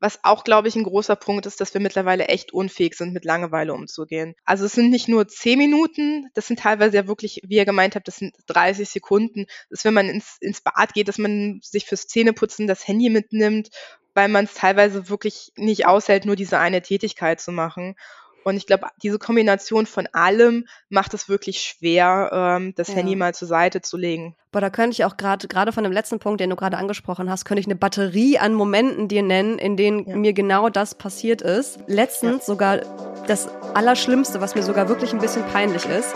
Was auch, glaube ich, ein großer Punkt ist, dass wir mittlerweile echt unfähig sind, mit Langeweile umzugehen. Also es sind nicht nur zehn Minuten, das sind teilweise ja wirklich, wie ihr gemeint habt, das sind 30 Sekunden. Das ist, wenn man ins, ins Bad geht, dass man sich fürs Zähneputzen das Handy mitnimmt, weil man es teilweise wirklich nicht aushält, nur diese eine Tätigkeit zu machen. Und ich glaube, diese Kombination von allem macht es wirklich schwer, ähm, das ja. Handy mal zur Seite zu legen. Boah, da könnte ich auch gerade gerade von dem letzten Punkt, den du gerade angesprochen hast, könnte ich eine Batterie an Momenten dir nennen, in denen ja. mir genau das passiert ist. Letztens ja. sogar das Allerschlimmste, was mir sogar wirklich ein bisschen peinlich ist.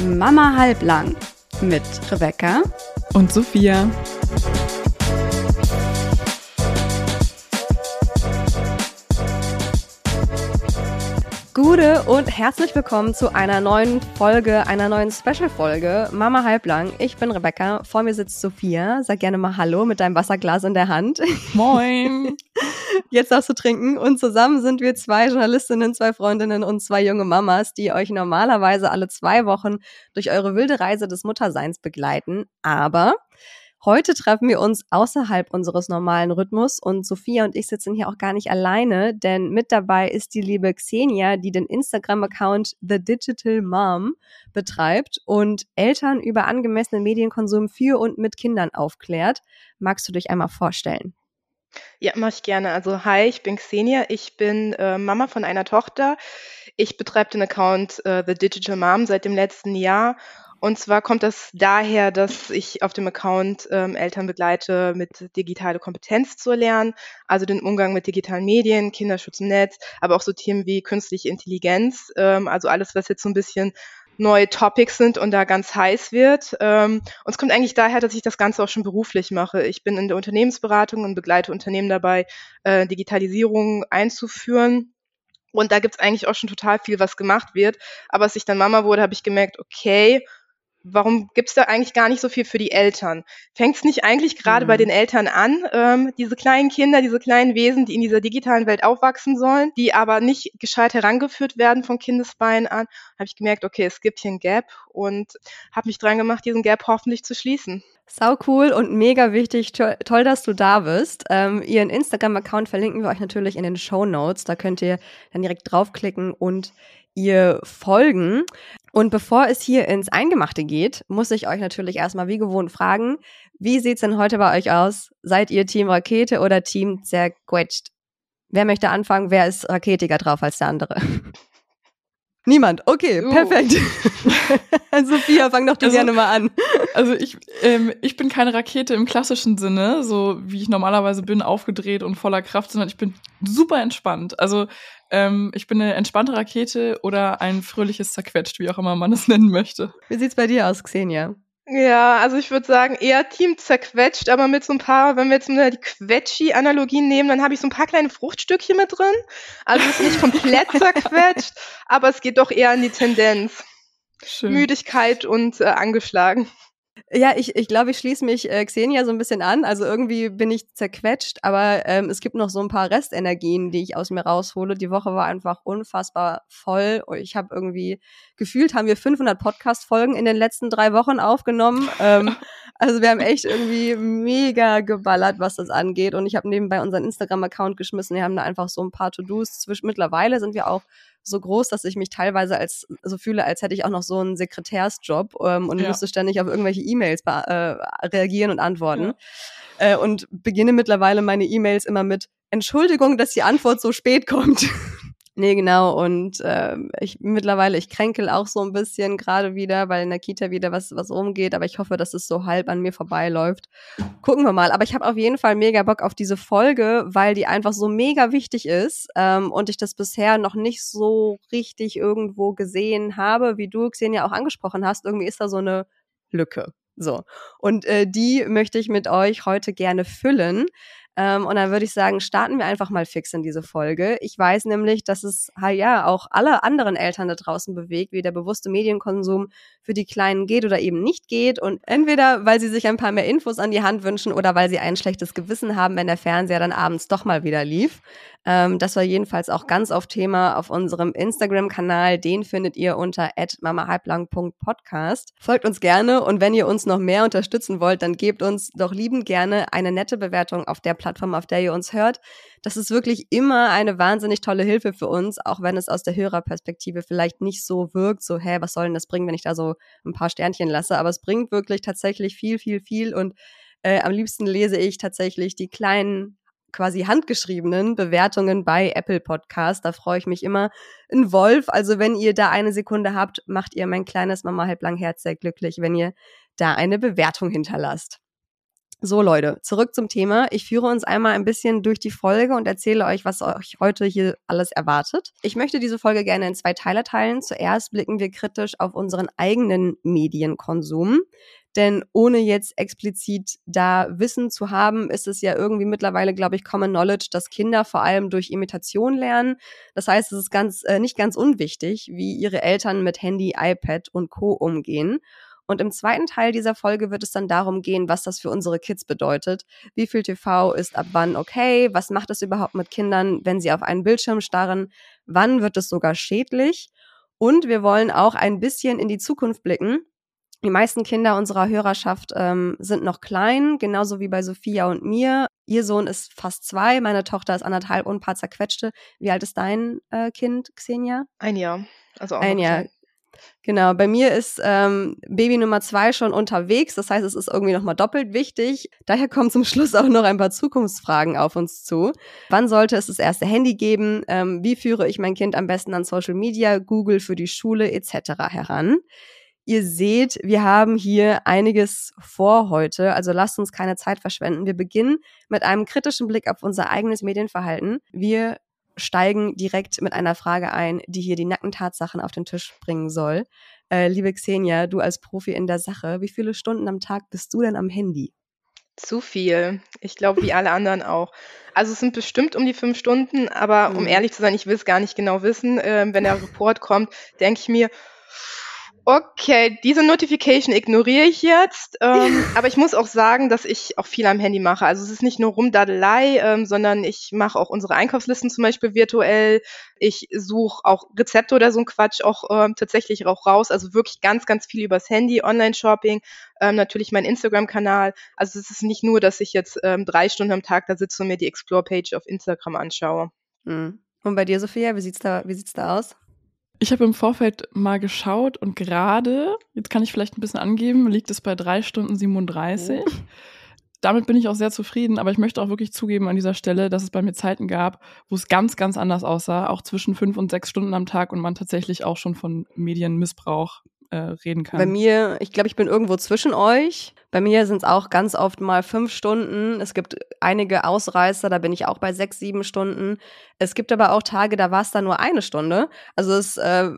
Mama halblang mit Rebecca und Sophia. Gute und herzlich willkommen zu einer neuen Folge, einer neuen Special-Folge Mama Halblang. Ich bin Rebecca, vor mir sitzt Sophia. Sag gerne mal Hallo mit deinem Wasserglas in der Hand. Moin! Jetzt darfst du trinken. Und zusammen sind wir zwei Journalistinnen, zwei Freundinnen und zwei junge Mamas, die euch normalerweise alle zwei Wochen durch eure wilde Reise des Mutterseins begleiten. Aber Heute treffen wir uns außerhalb unseres normalen Rhythmus und Sophia und ich sitzen hier auch gar nicht alleine, denn mit dabei ist die liebe Xenia, die den Instagram-Account The Digital Mom betreibt und Eltern über angemessenen Medienkonsum für und mit Kindern aufklärt. Magst du dich einmal vorstellen? Ja, mache ich gerne. Also hi, ich bin Xenia. Ich bin äh, Mama von einer Tochter. Ich betreibe den Account äh, The Digital Mom seit dem letzten Jahr und zwar kommt das daher, dass ich auf dem Account ähm, Eltern begleite, mit digitale Kompetenz zu erlernen, also den Umgang mit digitalen Medien, Kinderschutz im Netz, aber auch so Themen wie künstliche Intelligenz, ähm, also alles, was jetzt so ein bisschen neue Topics sind und da ganz heiß wird. Ähm, und es kommt eigentlich daher, dass ich das Ganze auch schon beruflich mache. Ich bin in der Unternehmensberatung und begleite Unternehmen dabei, äh, Digitalisierung einzuführen. Und da gibt's eigentlich auch schon total viel, was gemacht wird. Aber als ich dann Mama wurde, habe ich gemerkt, okay, warum gibt es da eigentlich gar nicht so viel für die Eltern? Fängt es nicht eigentlich gerade mhm. bei den Eltern an, ähm, diese kleinen Kinder, diese kleinen Wesen, die in dieser digitalen Welt aufwachsen sollen, die aber nicht gescheit herangeführt werden von Kindesbeinen an, habe ich gemerkt, okay, es gibt hier ein Gap und habe mich dran gemacht, diesen Gap hoffentlich zu schließen. Sau cool und mega wichtig. Toll, dass du da bist. Ähm, ihren Instagram-Account verlinken wir euch natürlich in den Show Notes. Da könnt ihr dann direkt draufklicken und ihr folgen. Und bevor es hier ins Eingemachte geht, muss ich euch natürlich erstmal wie gewohnt fragen, wie sieht's denn heute bei euch aus? Seid ihr Team Rakete oder Team zerquetscht? Wer möchte anfangen? Wer ist raketiger drauf als der andere? Niemand. Okay, uh. perfekt. Sophia, fang doch du also, gerne mal an. Also ich, ähm, ich bin keine Rakete im klassischen Sinne, so wie ich normalerweise bin, aufgedreht und voller Kraft, sondern ich bin super entspannt. Also ähm, ich bin eine entspannte Rakete oder ein fröhliches Zerquetscht, wie auch immer man es nennen möchte. Wie sieht's bei dir aus, Xenia? Ja, also ich würde sagen, eher Team zerquetscht, aber mit so ein paar, wenn wir jetzt mal die Quetschi-Analogien nehmen, dann habe ich so ein paar kleine Fruchtstückchen mit drin. Also es ist nicht komplett zerquetscht, aber es geht doch eher in die Tendenz. Schön. Müdigkeit und äh, angeschlagen. Ja, ich, ich glaube, ich schließe mich äh, Xenia so ein bisschen an. Also irgendwie bin ich zerquetscht, aber ähm, es gibt noch so ein paar Restenergien, die ich aus mir raushole. Die Woche war einfach unfassbar voll. Ich habe irgendwie gefühlt, haben wir 500 Podcast-Folgen in den letzten drei Wochen aufgenommen. ähm, also wir haben echt irgendwie mega geballert, was das angeht. Und ich habe nebenbei unseren Instagram-Account geschmissen. Wir haben da einfach so ein paar To-Dos. Mittlerweile sind wir auch so groß, dass ich mich teilweise als so fühle, als hätte ich auch noch so einen Sekretärsjob ähm, und ja. müsste ständig auf irgendwelche E-Mails äh, reagieren und antworten. Ja. Äh, und beginne mittlerweile meine E-Mails immer mit Entschuldigung, dass die Antwort so spät kommt. Nee, genau. Und äh, ich mittlerweile, ich kränkel auch so ein bisschen gerade wieder, weil in der Kita wieder was, was rumgeht, aber ich hoffe, dass es so halb an mir vorbeiläuft. Gucken wir mal. Aber ich habe auf jeden Fall mega Bock auf diese Folge, weil die einfach so mega wichtig ist ähm, und ich das bisher noch nicht so richtig irgendwo gesehen habe, wie du, Xenia, auch angesprochen hast. Irgendwie ist da so eine Lücke. So. Und äh, die möchte ich mit euch heute gerne füllen. Ähm, und dann würde ich sagen, starten wir einfach mal fix in diese Folge. Ich weiß nämlich, dass es ja auch alle anderen Eltern da draußen bewegt, wie der bewusste Medienkonsum für die Kleinen geht oder eben nicht geht. Und entweder, weil sie sich ein paar mehr Infos an die Hand wünschen oder weil sie ein schlechtes Gewissen haben, wenn der Fernseher dann abends doch mal wieder lief. Ähm, das war jedenfalls auch ganz auf Thema auf unserem Instagram-Kanal. Den findet ihr unter mamahalblang.podcast. Folgt uns gerne und wenn ihr uns noch mehr unterstützen wollt, dann gebt uns doch liebend gerne eine nette Bewertung auf der Plattform, auf der ihr uns hört. Das ist wirklich immer eine wahnsinnig tolle Hilfe für uns, auch wenn es aus der Hörerperspektive vielleicht nicht so wirkt, so, hä, was soll denn das bringen, wenn ich da so ein paar Sternchen lasse? Aber es bringt wirklich tatsächlich viel, viel, viel und äh, am liebsten lese ich tatsächlich die kleinen quasi handgeschriebenen Bewertungen bei Apple Podcast. Da freue ich mich immer. Ein Wolf, also wenn ihr da eine Sekunde habt, macht ihr mein kleines Mama halblang Herz sehr glücklich, wenn ihr da eine Bewertung hinterlasst. So Leute, zurück zum Thema. Ich führe uns einmal ein bisschen durch die Folge und erzähle euch, was euch heute hier alles erwartet. Ich möchte diese Folge gerne in zwei Teile teilen. Zuerst blicken wir kritisch auf unseren eigenen Medienkonsum. Denn ohne jetzt explizit da Wissen zu haben, ist es ja irgendwie mittlerweile, glaube ich, Common Knowledge, dass Kinder vor allem durch Imitation lernen. Das heißt, es ist ganz, äh, nicht ganz unwichtig, wie ihre Eltern mit Handy, iPad und Co. umgehen. Und im zweiten Teil dieser Folge wird es dann darum gehen, was das für unsere Kids bedeutet. Wie viel TV ist ab wann okay? Was macht es überhaupt mit Kindern, wenn sie auf einen Bildschirm starren? Wann wird es sogar schädlich? Und wir wollen auch ein bisschen in die Zukunft blicken. Die meisten Kinder unserer Hörerschaft ähm, sind noch klein, genauso wie bei Sophia und mir. Ihr Sohn ist fast zwei, meine Tochter ist anderthalb und ein paar zerquetschte. Wie alt ist dein äh, Kind, Xenia? Ein Jahr. Also auch ein Jahr. Genau, bei mir ist ähm, Baby Nummer zwei schon unterwegs, das heißt, es ist irgendwie nochmal doppelt wichtig. Daher kommen zum Schluss auch noch ein paar Zukunftsfragen auf uns zu. Wann sollte es das erste Handy geben? Ähm, wie führe ich mein Kind am besten an Social Media, Google für die Schule etc. heran? Ihr seht, wir haben hier einiges vor heute, also lasst uns keine Zeit verschwenden. Wir beginnen mit einem kritischen Blick auf unser eigenes Medienverhalten. Wir steigen direkt mit einer Frage ein, die hier die nackten Tatsachen auf den Tisch bringen soll. Äh, liebe Xenia, du als Profi in der Sache, wie viele Stunden am Tag bist du denn am Handy? Zu viel. Ich glaube, wie alle anderen auch. Also es sind bestimmt um die fünf Stunden, aber um mhm. ehrlich zu sein, ich will es gar nicht genau wissen. Äh, wenn der Report kommt, denke ich mir, Okay, diese Notification ignoriere ich jetzt. Ähm, aber ich muss auch sagen, dass ich auch viel am Handy mache. Also es ist nicht nur Rumdadelei, ähm, sondern ich mache auch unsere Einkaufslisten zum Beispiel virtuell. Ich suche auch Rezepte oder so ein Quatsch auch ähm, tatsächlich auch raus. Also wirklich ganz, ganz viel übers Handy, Online-Shopping, ähm, natürlich mein Instagram-Kanal. Also es ist nicht nur, dass ich jetzt ähm, drei Stunden am Tag da sitze und mir die Explore-Page auf Instagram anschaue. Mhm. Und bei dir, Sophia, wie sieht's da, wie sieht's da aus? Ich habe im Vorfeld mal geschaut und gerade, jetzt kann ich vielleicht ein bisschen angeben, liegt es bei drei Stunden 37. Oh. Damit bin ich auch sehr zufrieden, aber ich möchte auch wirklich zugeben an dieser Stelle, dass es bei mir Zeiten gab, wo es ganz, ganz anders aussah, auch zwischen fünf und sechs Stunden am Tag und man tatsächlich auch schon von Medienmissbrauch äh, reden kann. Bei mir, ich glaube, ich bin irgendwo zwischen euch. Bei mir sind es auch ganz oft mal fünf Stunden. Es gibt einige Ausreißer, da bin ich auch bei sechs, sieben Stunden. Es gibt aber auch Tage, da war es dann nur eine Stunde. Also es äh,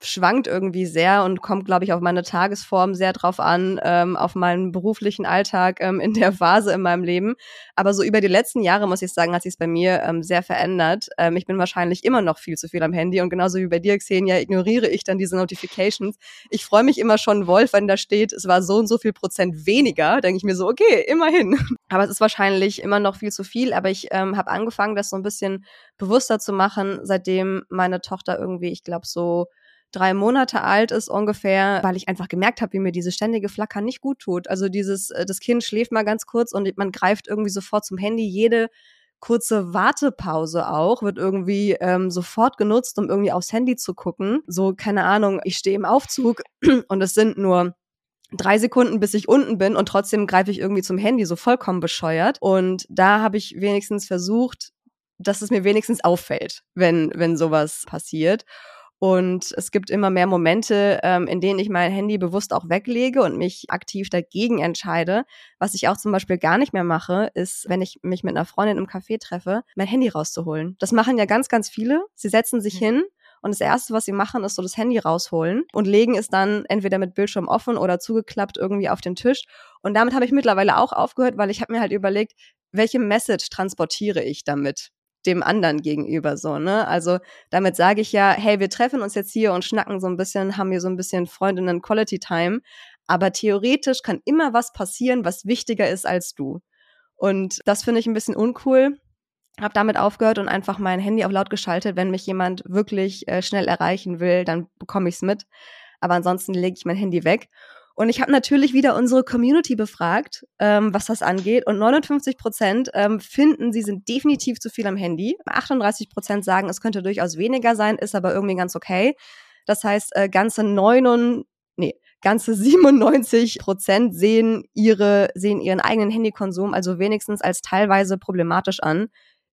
schwankt irgendwie sehr und kommt, glaube ich, auf meine Tagesform sehr drauf an, ähm, auf meinen beruflichen Alltag ähm, in der Phase in meinem Leben. Aber so über die letzten Jahre, muss ich sagen, hat sich es bei mir ähm, sehr verändert. Ähm, ich bin wahrscheinlich immer noch viel zu viel am Handy und genauso wie bei dir, Xenia, ignoriere ich dann diese Notifications. Ich freue mich immer schon, Wolf, wenn da steht, es war so und so viel Prozent weniger, denke ich mir so, okay, immerhin. Aber es ist wahrscheinlich immer noch viel zu viel, aber ich ähm, habe angefangen, das so ein bisschen bewusster zu machen, seitdem meine Tochter irgendwie, ich glaube, so drei Monate alt ist ungefähr, weil ich einfach gemerkt habe, wie mir dieses ständige Flackern nicht gut tut. Also dieses, äh, das Kind schläft mal ganz kurz und man greift irgendwie sofort zum Handy. Jede kurze Wartepause auch wird irgendwie ähm, sofort genutzt, um irgendwie aufs Handy zu gucken. So, keine Ahnung, ich stehe im Aufzug und es sind nur drei Sekunden, bis ich unten bin und trotzdem greife ich irgendwie zum Handy, so vollkommen bescheuert. Und da habe ich wenigstens versucht, dass es mir wenigstens auffällt, wenn, wenn sowas passiert. Und es gibt immer mehr Momente, ähm, in denen ich mein Handy bewusst auch weglege und mich aktiv dagegen entscheide. Was ich auch zum Beispiel gar nicht mehr mache, ist, wenn ich mich mit einer Freundin im Café treffe, mein Handy rauszuholen. Das machen ja ganz, ganz viele. Sie setzen sich mhm. hin und das Erste, was sie machen, ist so das Handy rausholen und legen es dann entweder mit Bildschirm offen oder zugeklappt irgendwie auf den Tisch. Und damit habe ich mittlerweile auch aufgehört, weil ich habe mir halt überlegt, welche Message transportiere ich damit? Dem anderen gegenüber so, ne? Also damit sage ich ja, hey, wir treffen uns jetzt hier und schnacken so ein bisschen, haben hier so ein bisschen Freundinnen Quality Time, aber theoretisch kann immer was passieren, was wichtiger ist als du. Und das finde ich ein bisschen uncool. habe damit aufgehört und einfach mein Handy auf laut geschaltet. Wenn mich jemand wirklich äh, schnell erreichen will, dann bekomme ich es mit. Aber ansonsten lege ich mein Handy weg. Und ich habe natürlich wieder unsere Community befragt, ähm, was das angeht. Und 59 Prozent ähm, finden, sie sind definitiv zu viel am Handy. 38 Prozent sagen, es könnte durchaus weniger sein, ist aber irgendwie ganz okay. Das heißt, äh, ganze 9, nee, ganze 97 Prozent sehen ihre, sehen ihren eigenen Handykonsum also wenigstens als teilweise problematisch an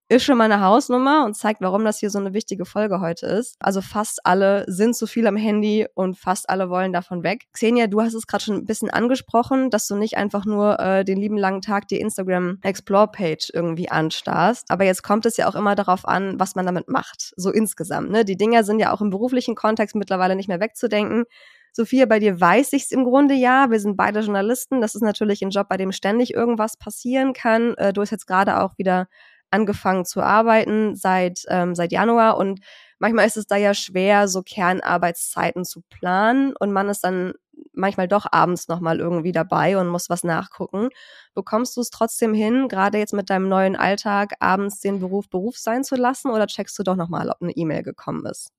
ist schon mal eine Hausnummer und zeigt, warum das hier so eine wichtige Folge heute ist. Also fast alle sind zu viel am Handy und fast alle wollen davon weg. Xenia, du hast es gerade schon ein bisschen angesprochen, dass du nicht einfach nur äh, den lieben langen Tag die Instagram Explore Page irgendwie anstarrst. Aber jetzt kommt es ja auch immer darauf an, was man damit macht. So insgesamt. Ne? Die Dinger sind ja auch im beruflichen Kontext mittlerweile nicht mehr wegzudenken. Sophia, bei dir weiß ich es im Grunde ja. Wir sind beide Journalisten. Das ist natürlich ein Job, bei dem ständig irgendwas passieren kann. Äh, du hast jetzt gerade auch wieder angefangen zu arbeiten seit, ähm, seit Januar und manchmal ist es da ja schwer, so Kernarbeitszeiten zu planen und man ist dann manchmal doch abends nochmal irgendwie dabei und muss was nachgucken. Bekommst du es trotzdem hin, gerade jetzt mit deinem neuen Alltag, abends den Beruf Beruf sein zu lassen oder checkst du doch nochmal, ob eine E-Mail gekommen ist?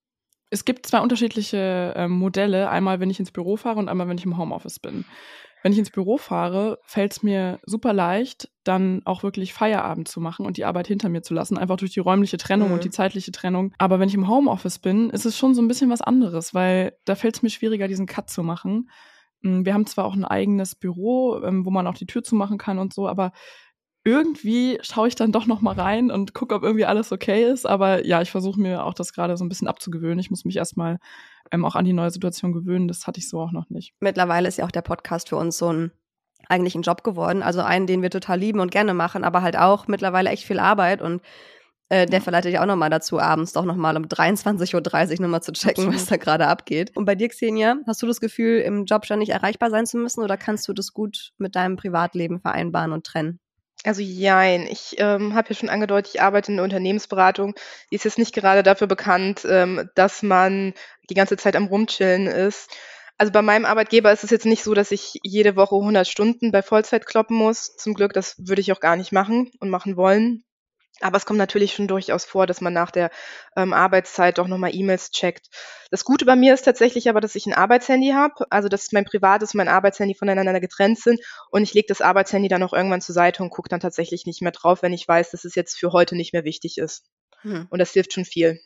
Es gibt zwei unterschiedliche äh, Modelle. Einmal, wenn ich ins Büro fahre und einmal, wenn ich im Homeoffice bin. Wenn ich ins Büro fahre, fällt es mir super leicht, dann auch wirklich Feierabend zu machen und die Arbeit hinter mir zu lassen, einfach durch die räumliche Trennung mhm. und die zeitliche Trennung. Aber wenn ich im Homeoffice bin, ist es schon so ein bisschen was anderes, weil da fällt es mir schwieriger, diesen Cut zu machen. Hm, wir haben zwar auch ein eigenes Büro, ähm, wo man auch die Tür zumachen kann und so, aber irgendwie schaue ich dann doch noch mal rein und gucke, ob irgendwie alles okay ist. Aber ja, ich versuche mir auch das gerade so ein bisschen abzugewöhnen. Ich muss mich erstmal ähm, auch an die neue Situation gewöhnen. Das hatte ich so auch noch nicht. Mittlerweile ist ja auch der Podcast für uns so ein eigentlich ein Job geworden. Also einen, den wir total lieben und gerne machen, aber halt auch mittlerweile echt viel Arbeit und äh, der verleitet ja auch nochmal dazu, abends doch nochmal um 23.30 Uhr nochmal zu checken, was da gerade abgeht. Und bei dir, Xenia, hast du das Gefühl, im Job ständig erreichbar sein zu müssen oder kannst du das gut mit deinem Privatleben vereinbaren und trennen? Also jein. Ich ähm, habe ja schon angedeutet, ich arbeite in der Unternehmensberatung. Die ist jetzt nicht gerade dafür bekannt, ähm, dass man die ganze Zeit am Rumchillen ist. Also bei meinem Arbeitgeber ist es jetzt nicht so, dass ich jede Woche 100 Stunden bei Vollzeit kloppen muss. Zum Glück, das würde ich auch gar nicht machen und machen wollen. Aber es kommt natürlich schon durchaus vor, dass man nach der ähm, Arbeitszeit doch nochmal E-Mails checkt. Das Gute bei mir ist tatsächlich aber, dass ich ein Arbeitshandy habe, also dass mein privates und mein Arbeitshandy voneinander getrennt sind und ich lege das Arbeitshandy dann auch irgendwann zur Seite und gucke dann tatsächlich nicht mehr drauf, wenn ich weiß, dass es jetzt für heute nicht mehr wichtig ist. Hm. Und das hilft schon viel.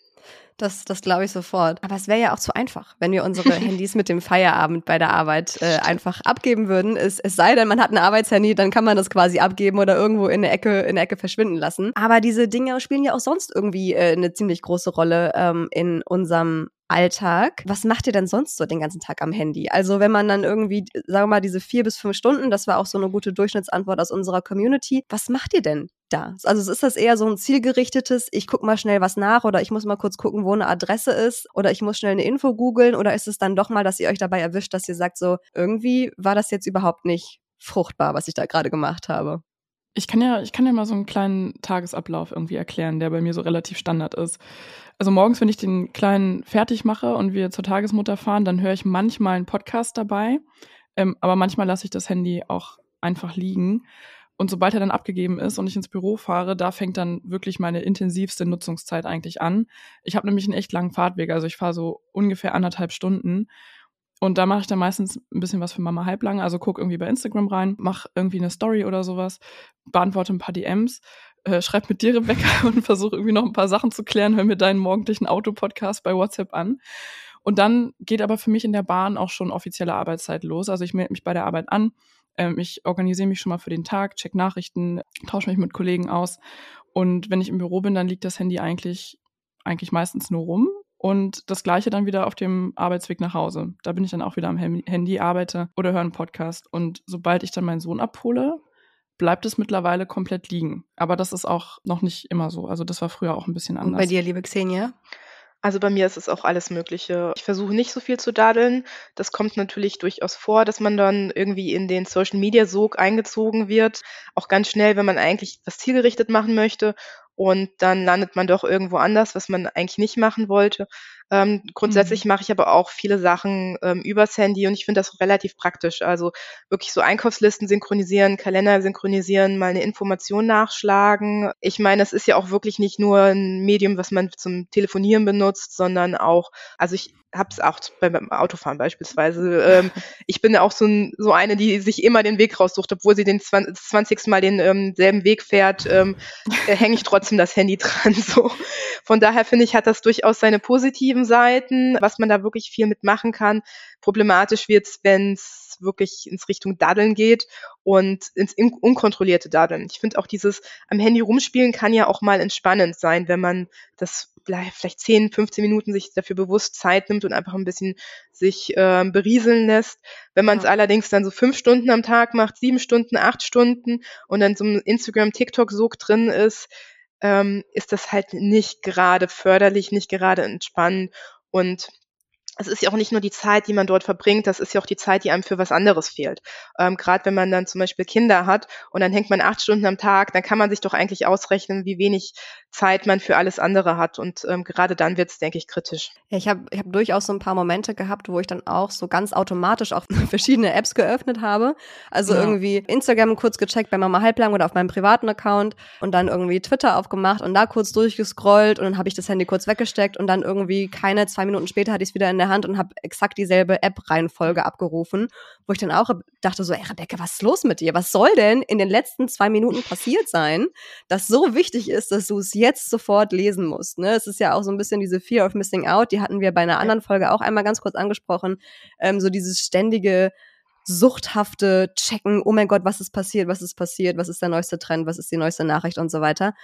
Das, das glaube ich sofort. Aber es wäre ja auch zu einfach, wenn wir unsere Handys mit dem Feierabend bei der Arbeit äh, einfach abgeben würden. Es, es sei denn, man hat ein Arbeitshandy, dann kann man das quasi abgeben oder irgendwo in der Ecke, in der Ecke verschwinden lassen. Aber diese Dinge spielen ja auch sonst irgendwie äh, eine ziemlich große Rolle ähm, in unserem Alltag. Was macht ihr denn sonst so den ganzen Tag am Handy? Also wenn man dann irgendwie, sagen wir mal, diese vier bis fünf Stunden, das war auch so eine gute Durchschnittsantwort aus unserer Community. Was macht ihr denn da? Also ist das eher so ein zielgerichtetes, ich guck mal schnell was nach oder ich muss mal kurz gucken, wo eine Adresse ist oder ich muss schnell eine Info googeln oder ist es dann doch mal, dass ihr euch dabei erwischt, dass ihr sagt so, irgendwie war das jetzt überhaupt nicht fruchtbar, was ich da gerade gemacht habe? Ich kann ja, ich kann ja mal so einen kleinen Tagesablauf irgendwie erklären, der bei mir so relativ Standard ist. Also morgens, wenn ich den Kleinen fertig mache und wir zur Tagesmutter fahren, dann höre ich manchmal einen Podcast dabei. Ähm, aber manchmal lasse ich das Handy auch einfach liegen. Und sobald er dann abgegeben ist und ich ins Büro fahre, da fängt dann wirklich meine intensivste Nutzungszeit eigentlich an. Ich habe nämlich einen echt langen Fahrtweg, also ich fahre so ungefähr anderthalb Stunden. Und da mache ich dann meistens ein bisschen was für Mama halblang. Also guck irgendwie bei Instagram rein, mach irgendwie eine Story oder sowas, beantworte ein paar DMs, äh, schreib mit dir Rebecca und versuche irgendwie noch ein paar Sachen zu klären, hör mir deinen morgendlichen Autopodcast bei WhatsApp an. Und dann geht aber für mich in der Bahn auch schon offizielle Arbeitszeit los. Also ich melde mich bei der Arbeit an, ähm, ich organisiere mich schon mal für den Tag, check Nachrichten, tausche mich mit Kollegen aus. Und wenn ich im Büro bin, dann liegt das Handy eigentlich, eigentlich meistens nur rum und das gleiche dann wieder auf dem Arbeitsweg nach Hause. Da bin ich dann auch wieder am Handy, arbeite oder höre einen Podcast. Und sobald ich dann meinen Sohn abhole, bleibt es mittlerweile komplett liegen. Aber das ist auch noch nicht immer so. Also das war früher auch ein bisschen anders. Und bei dir, liebe Xenia? Also bei mir ist es auch alles Mögliche. Ich versuche nicht so viel zu dadeln. Das kommt natürlich durchaus vor, dass man dann irgendwie in den Social Media Sog eingezogen wird. Auch ganz schnell, wenn man eigentlich was zielgerichtet machen möchte und dann landet man doch irgendwo anders, was man eigentlich nicht machen wollte. Ähm, grundsätzlich mhm. mache ich aber auch viele Sachen ähm, übers Handy und ich finde das relativ praktisch. Also wirklich so Einkaufslisten synchronisieren, Kalender synchronisieren, mal eine Information nachschlagen. Ich meine, es ist ja auch wirklich nicht nur ein Medium, was man zum Telefonieren benutzt, sondern auch, also ich habe es auch beim Autofahren beispielsweise. Ähm, ich bin auch so, ein, so eine, die sich immer den Weg raussucht, obwohl sie den 20. Mal den ähm, selben Weg fährt, ähm, äh, hänge ich trotzdem das Handy dran. So. Von daher finde ich, hat das durchaus seine positiven Seiten, was man da wirklich viel mitmachen kann. Problematisch wird's, wenn es wirklich ins Richtung Daddeln geht und ins unkontrollierte Daddeln. Ich finde auch dieses am Handy rumspielen kann ja auch mal entspannend sein, wenn man das vielleicht 10, 15 Minuten sich dafür bewusst Zeit nimmt und einfach ein bisschen sich äh, berieseln lässt. Wenn man es ja. allerdings dann so fünf Stunden am Tag macht, sieben Stunden, acht Stunden und dann so ein Instagram, TikTok-Sog drin ist, ähm, ist das halt nicht gerade förderlich, nicht gerade entspannend. Und es ist ja auch nicht nur die Zeit, die man dort verbringt, das ist ja auch die Zeit, die einem für was anderes fehlt. Ähm, Gerade wenn man dann zum Beispiel Kinder hat und dann hängt man acht Stunden am Tag, dann kann man sich doch eigentlich ausrechnen, wie wenig Zeit man für alles andere hat. Und ähm, gerade dann wird es, denke ich, kritisch. Ja, ich habe ich hab durchaus so ein paar Momente gehabt, wo ich dann auch so ganz automatisch auch verschiedene Apps geöffnet habe. Also ja. irgendwie Instagram kurz gecheckt bei Mama Halblang oder auf meinem privaten Account und dann irgendwie Twitter aufgemacht und da kurz durchgescrollt und dann habe ich das Handy kurz weggesteckt und dann irgendwie keine zwei Minuten später hatte ich es wieder in der Hand und habe exakt dieselbe App-Reihenfolge abgerufen, wo ich dann auch dachte so, ey Rebecca, was ist los mit dir? Was soll denn in den letzten zwei Minuten passiert sein, das so wichtig ist, dass du es jetzt sofort lesen musst? Ne? Es ist ja auch so ein bisschen diese Fear of Missing Out, die hatten wir bei einer anderen Folge auch einmal ganz kurz angesprochen, ähm, so dieses ständige suchthafte Checken, oh mein Gott, was ist passiert, was ist passiert, was ist der neueste Trend, was ist die neueste Nachricht und so weiter.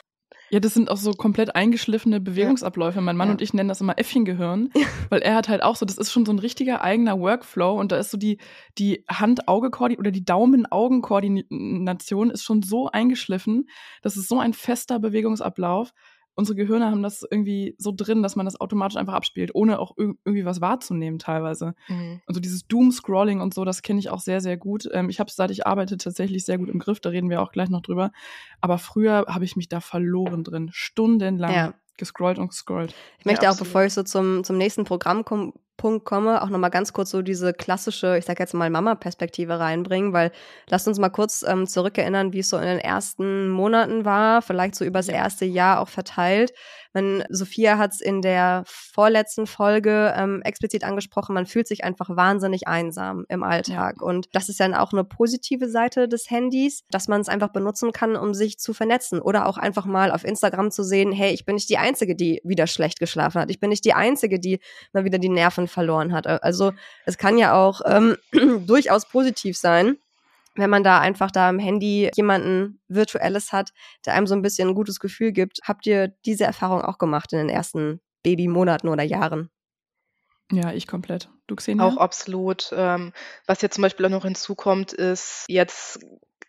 Ja, das sind auch so komplett eingeschliffene Bewegungsabläufe. Mein Mann ja. und ich nennen das immer Äffchengehirn, weil er hat halt auch so, das ist schon so ein richtiger eigener Workflow und da ist so die, die Hand-Auge-Koordination oder die Daumen-Augen-Koordination ist schon so eingeschliffen. Das ist so ein fester Bewegungsablauf unsere Gehirne haben das irgendwie so drin, dass man das automatisch einfach abspielt, ohne auch irgendwie was wahrzunehmen teilweise. Mhm. Also dieses Doom-Scrolling und so, das kenne ich auch sehr, sehr gut. Ähm, ich habe es, seit ich arbeite, tatsächlich sehr gut im Griff, da reden wir auch gleich noch drüber. Aber früher habe ich mich da verloren drin, stundenlang. Ja gescrollt und gescrollt. Ich möchte ja, auch, bevor ich so zum, zum nächsten Programm komme, Punkt komme, auch nochmal ganz kurz so diese klassische, ich sag jetzt mal Mama-Perspektive reinbringen, weil lasst uns mal kurz ähm, zurückerinnern, wie es so in den ersten Monaten war, vielleicht so übers erste Jahr auch verteilt. Man, Sophia hat es in der vorletzten Folge ähm, explizit angesprochen, man fühlt sich einfach wahnsinnig einsam im Alltag. Und das ist dann auch eine positive Seite des Handys, dass man es einfach benutzen kann, um sich zu vernetzen. Oder auch einfach mal auf Instagram zu sehen, hey, ich bin nicht die Einzige, die wieder schlecht geschlafen hat. Ich bin nicht die Einzige, die mal wieder die Nerven verloren hat. Also es kann ja auch ähm, durchaus positiv sein wenn man da einfach da am Handy jemanden virtuelles hat, der einem so ein bisschen ein gutes Gefühl gibt. Habt ihr diese Erfahrung auch gemacht in den ersten Babymonaten oder Jahren? Ja, ich komplett. Du Xenia? Auch absolut. Ähm, was jetzt zum Beispiel auch noch hinzukommt, ist jetzt